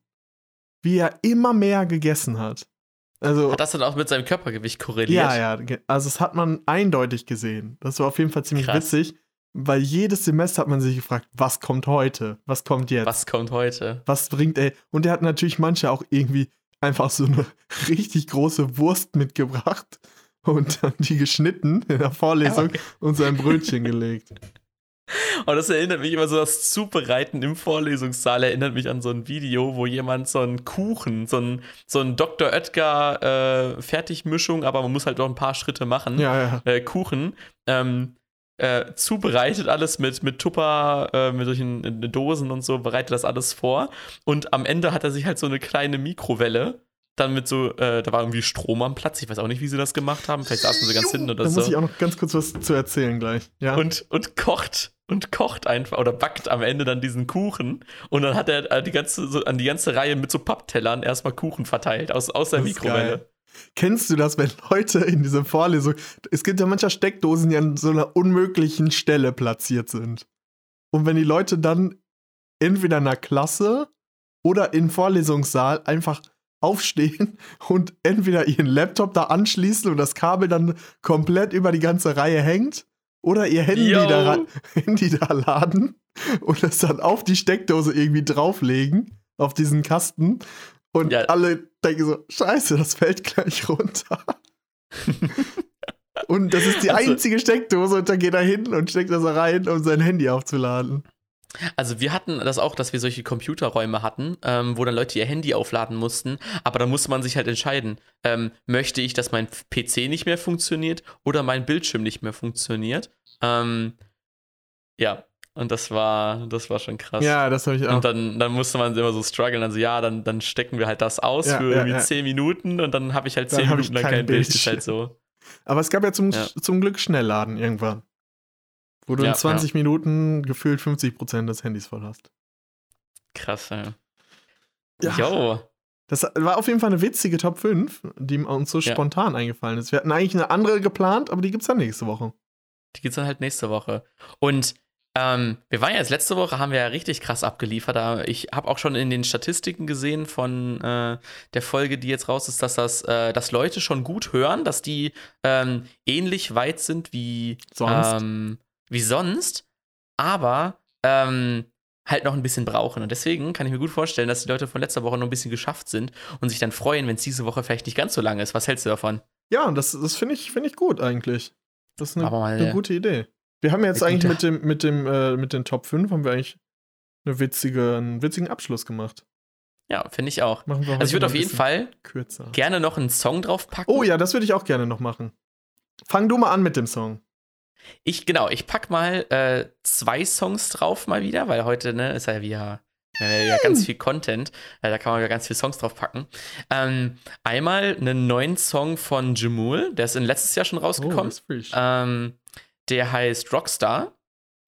wie er immer mehr gegessen hat. Also Hat das dann auch mit seinem Körpergewicht korreliert? ja, ja, also das hat man eindeutig gesehen. Das war auf jeden Fall ziemlich Krass. witzig, weil jedes Semester hat man sich gefragt, was kommt heute? Was kommt jetzt? Was kommt heute? Was bringt er? Und er hat natürlich manche auch irgendwie einfach so eine richtig große Wurst mitgebracht und dann die geschnitten in der Vorlesung und sein Brötchen gelegt. Und das erinnert mich immer so, das Zubereiten im Vorlesungssaal erinnert mich an so ein Video, wo jemand so einen Kuchen, so ein, so Dr. Oetker äh, Fertigmischung, aber man muss halt noch ein paar Schritte machen. Ja, ja. Äh, Kuchen, ähm, äh, zubereitet alles mit, mit Tupper, äh, mit solchen äh, Dosen und so, bereitet das alles vor. Und am Ende hat er sich halt so eine kleine Mikrowelle. Dann mit so, äh, da war irgendwie Strom am Platz. Ich weiß auch nicht, wie sie das gemacht haben. Vielleicht saßen sie ganz hinten oder Da so. muss ich auch noch ganz kurz was zu erzählen gleich. Ja. und, und kocht und kocht einfach oder backt am Ende dann diesen Kuchen und dann hat er äh, die ganze, so, an die ganze Reihe mit so Papptellern erstmal Kuchen verteilt aus, aus der Mikrowelle. geil. Kennst du das, wenn Leute in dieser Vorlesung, es gibt ja mancher Steckdosen, die an so einer unmöglichen Stelle platziert sind. Und wenn die Leute dann entweder in der Klasse oder im Vorlesungssaal einfach aufstehen und entweder ihren Laptop da anschließen und das Kabel dann komplett über die ganze Reihe hängt oder ihr Handy, Yo. da, Handy da laden und das dann auf die Steckdose irgendwie drauflegen, auf diesen Kasten. Und Ja. alle denken so, scheiße, das fällt gleich runter. und das ist die Also- einzige Steckdose und dann geht er hin und steckt das da rein, um sein Handy aufzuladen. Also wir hatten das auch, dass wir solche Computerräume hatten, ähm, wo dann Leute ihr Handy aufladen mussten, aber da musste man sich halt entscheiden, ähm, möchte ich, dass mein PC nicht mehr funktioniert oder mein Bildschirm nicht mehr funktioniert. Ähm, ja, und das war, das war schon krass. Ja, das habe ich auch. Und dann, dann musste man immer so strugglen, also ja, dann, dann stecken wir halt das aus Ja, für ja, irgendwie ja. 10 Minuten und dann habe ich halt Dann 10 hab ich Minuten lang kein kein Bild. Ist halt so. Aber es gab ja zum, Ja. zum Glück Schnellladen irgendwann. Wo du Ja, in 20 Minuten gefühlt 50% des Handys voll hast. Krass, ja. Ja. Jo. Das war auf jeden Fall eine witzige Top 5, die uns so Ja. spontan eingefallen ist. Wir hatten eigentlich eine andere geplant, aber die gibt's dann nächste Woche. Die gibt's dann halt nächste Woche. Und Ähm, wir waren ja jetzt letzte Woche, haben wir ja richtig krass abgeliefert. Ich habe auch schon in den Statistiken gesehen von äh, der Folge, die jetzt raus ist, dass das, äh, dass Leute schon gut hören, dass die ähm, ähnlich weit sind wie Sonst? Ähm, wie sonst, aber ähm, halt noch ein bisschen brauchen. Und deswegen kann ich mir gut vorstellen, dass die Leute von letzter Woche noch ein bisschen geschafft sind und sich dann freuen, wenn es diese Woche vielleicht nicht ganz so lang ist. Was hältst du davon? Ja, das, das finde ich, find ich gut eigentlich. Das ist eine, mal eine gute Idee. Wir haben jetzt eigentlich mit dem, mit dem, äh, mit den Top 5 haben wir eigentlich eine witzige, einen witzigen Abschluss gemacht. Ja, finde ich auch. Machen wir Also ich würde auf jeden Fall kürzer. gerne noch einen Song drauf packen. Oh ja, das würde ich auch gerne noch machen. Fang du mal an mit dem Song. Ich, genau, ich pack mal äh, zwei Songs drauf mal wieder, weil heute, ne, ist ja wieder, äh, ja ganz viel Content. Äh, da kann man ja ganz viele Songs drauf packen. Ähm, einmal einen neuen Song von Jamul, der ist in letztes Jahr schon Oh, rausgekommen. frisch. Ähm, der heißt Rockstar.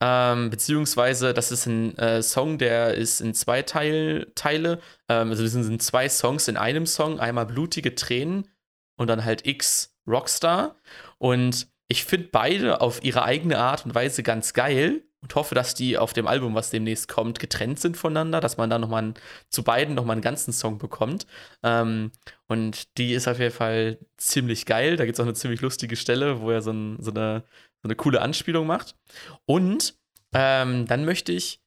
Ähm, beziehungsweise, das ist ein äh, Song, der ist in zwei Teil, Teile. Ähm, also, das sind zwei Songs in einem Song. Einmal Blutige Tränen und dann halt X Rockstar. Und ich finde beide auf ihre eigene Art und Weise ganz geil und hoffe, dass die auf dem Album, was demnächst kommt, getrennt sind voneinander, dass man da nochmal einen- zu beiden nochmal einen ganzen Song bekommt. Ähm, und die ist auf jeden Fall ziemlich geil. Da gibt es auch eine ziemlich lustige Stelle, wo er so, ein, so, eine, so eine coole Anspielung macht. Und ähm, dann möchte ich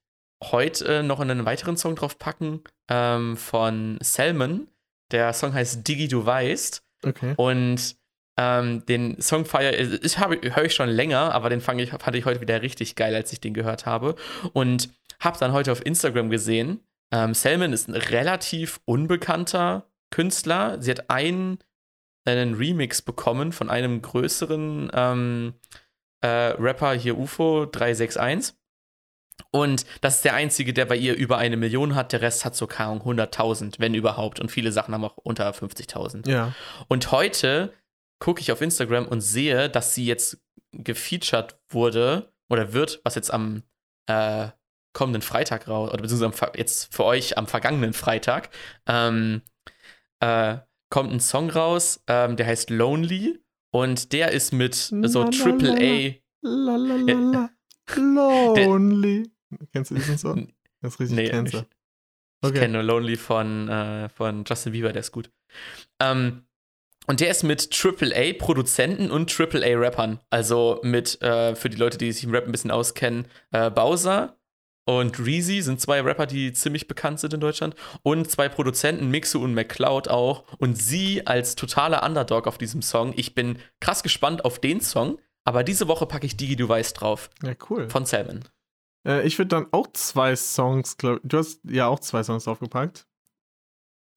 heute noch einen weiteren Song drauf packen ähm, von Salmon. Der Song heißt Diggi, du weißt. okay. Und ähm, den Song feier ich habe höre ich schon länger, aber den fand ich, fand ich heute wieder richtig geil, als ich den gehört habe. Und habe dann heute auf Instagram gesehen, ähm, Selman ist ein relativ unbekannter Künstler. Sie hat einen, einen Remix bekommen von einem größeren ähm, äh, Rapper hier UFO 361. Und das ist der einzige, der bei ihr über eine Million hat. Der Rest hat so Ahnung, 100.000, wenn überhaupt. Und viele Sachen haben auch unter 50.000. Ja. Und heute gucke ich auf Instagram und sehe, dass sie jetzt gefeatured wurde oder wird, was jetzt am äh, kommenden Freitag raus, oder beziehungsweise jetzt für euch am vergangenen Freitag, ähm, äh, kommt ein Song raus, ähm, der heißt Lonely und der ist mit so Triple A. La. Lonely. Kennst du diesen Song? Das ist richtig Nee, Cancer. Ich Okay. kenne nur Lonely von, äh, von Justin Bieber, der ist gut. Ähm, und der ist mit AAA-Produzenten und AAA-Rappern. Also mit, äh, für die Leute, die sich im Rap ein bisschen auskennen, äh, Bowser und Reezy sind zwei Rapper, die ziemlich bekannt sind in Deutschland. Und zwei Produzenten, Mixu und McCloud auch. Und sie als totaler Underdog auf diesem Song. Ich bin krass gespannt auf den Song. Aber diese Woche packe ich Digi, du weißt drauf. Ja, cool. Von Salmon. Äh, ich würde dann auch zwei Songs, glaub, du hast ja auch zwei Songs draufgepackt.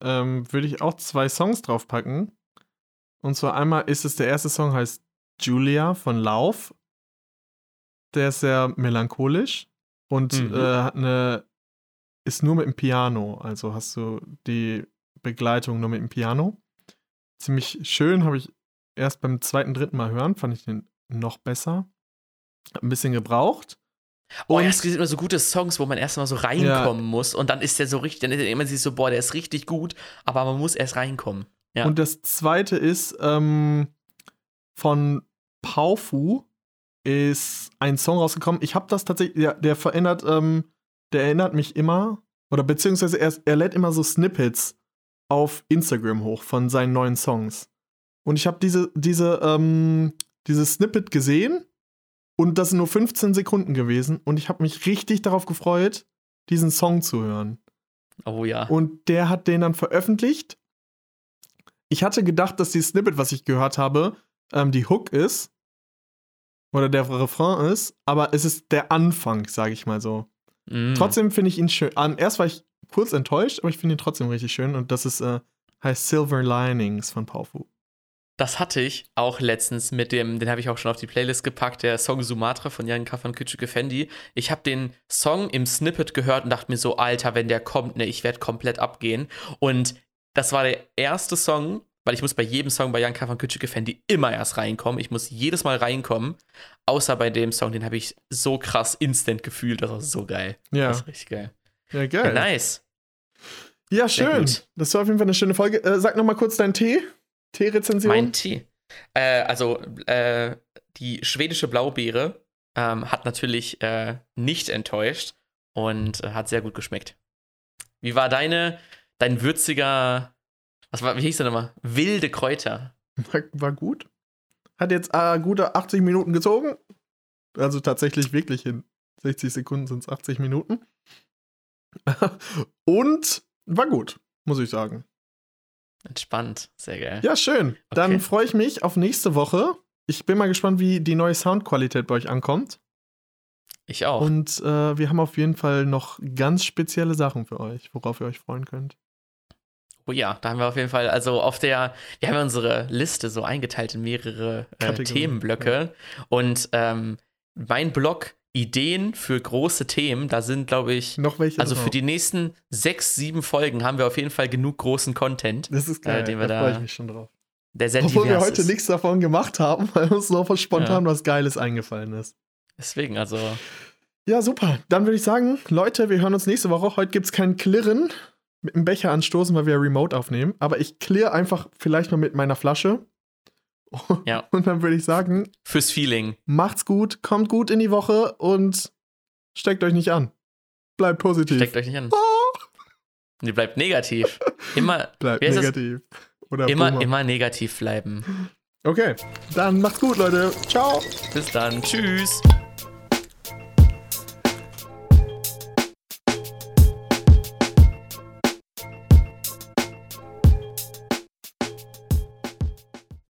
Ähm, würde ich auch zwei Songs draufpacken. Und zwar einmal ist es der erste Song, heißt Julia von Lauf. Der ist sehr melancholisch und Mhm. äh, hat eine, ist nur mit dem Piano. Also hast du die Begleitung nur mit dem Piano. Ziemlich schön, habe ich erst beim zweiten, dritten Mal hören, fand ich den noch besser. Hab ein bisschen gebraucht. Oh, Und- ja, es gibt immer so gute Songs, wo man erstmal so reinkommen muss und dann ist der so richtig, dann ist der immer so, boah, der ist richtig gut, aber man muss erst reinkommen. Ja. Und das zweite ist ähm, von Paufu ist ein Song rausgekommen. Ich habe das tatsächlich, ja, der verändert, ähm, der erinnert mich immer, oder beziehungsweise er, er lädt immer so Snippets auf Instagram hoch von seinen neuen Songs. Und ich habe diese, diese, ähm, dieses Snippet gesehen und das sind nur 15 Sekunden gewesen und ich habe mich richtig darauf gefreut, diesen Song zu hören. Oh ja. Und der hat den dann veröffentlicht. Ich hatte gedacht, dass die Snippet, was ich gehört habe, ähm, die Hook ist. Oder der Refrain ist. Aber es ist der Anfang, sage ich mal so. Mm. Trotzdem finde ich ihn schön. An, erst war ich kurz enttäuscht, aber ich finde ihn trotzdem richtig schön. Und das ist, äh, heißt Silver Linings von Paufu. Das hatte ich auch letztens mit dem, den habe ich auch schon auf die Playlist gepackt, der Song Sumatra von Jan Kafan Küçük Fendi. Ich habe den Song im Snippet gehört und dachte mir so, Alter, wenn der kommt, ne, ich werde komplett abgehen. Und das war der erste Song, weil ich muss bei jedem Song bei Jan Kafan Küçük Fendi immer erst reinkommen. Ich muss jedes Mal reinkommen. Außer bei dem Song, den habe ich so krass instant gefühlt. Das war so geil. Ja, Das ist richtig geil. ja Ja, geil. nice. Ja, schön. Das war auf jeden Fall eine schöne Folge. Äh, sag noch mal kurz deinen Tee. Tee-Rezension. Mein Tee. Äh, also, äh, die schwedische Blaubeere ähm, hat natürlich äh, nicht enttäuscht und äh, hat sehr gut geschmeckt. Wie war deine, dein würziger, was war, wie hieß der nochmal? Wilde Kräuter. War, gut. Hat jetzt äh, gute 80 Minuten gezogen. Also tatsächlich wirklich in 60 Sekunden sind es 80 Minuten. Und war gut, muss ich sagen. Entspannt, sehr geil. Ja, schön. Dann Okay. freue ich mich auf nächste Woche. Ich bin mal gespannt, wie die neue Soundqualität bei euch ankommt. Ich auch. Und äh, wir haben auf jeden Fall noch ganz spezielle Sachen für euch, worauf ihr euch freuen könnt. Oh ja, da haben wir auf jeden Fall, also auf der, wir haben ja unsere Liste so eingeteilt in mehrere äh, Themenblöcke. Und ähm, mein Blog Ideen für große Themen, da sind, glaube ich, Noch welche? also für drauf? die nächsten sechs, sieben Folgen haben wir auf jeden Fall genug großen Content, Das ist geil, äh, den wir da da- freue ich mich schon drauf. der sehr Obwohl wir heute ist. nichts davon gemacht haben, weil uns noch spontan was Geiles eingefallen ist. Deswegen, also, Ja, super. Dann würde ich sagen, Leute, wir hören uns nächste Woche. Heute gibt es kein Klirren mit dem Becher anstoßen, weil wir remote aufnehmen. Aber ich klirr einfach vielleicht mal mit meiner Flasche. Ja. Und dann würde ich sagen, fürs Feeling. macht's gut, kommt gut in die Woche und steckt euch nicht an. Bleibt positiv. Steckt euch nicht an. Oh, ihr bleibt negativ. Immer, bleibt negativ. Oder immer, immer negativ bleiben. Okay, dann macht's gut, Leute. Ciao. Bis dann. Tschüss.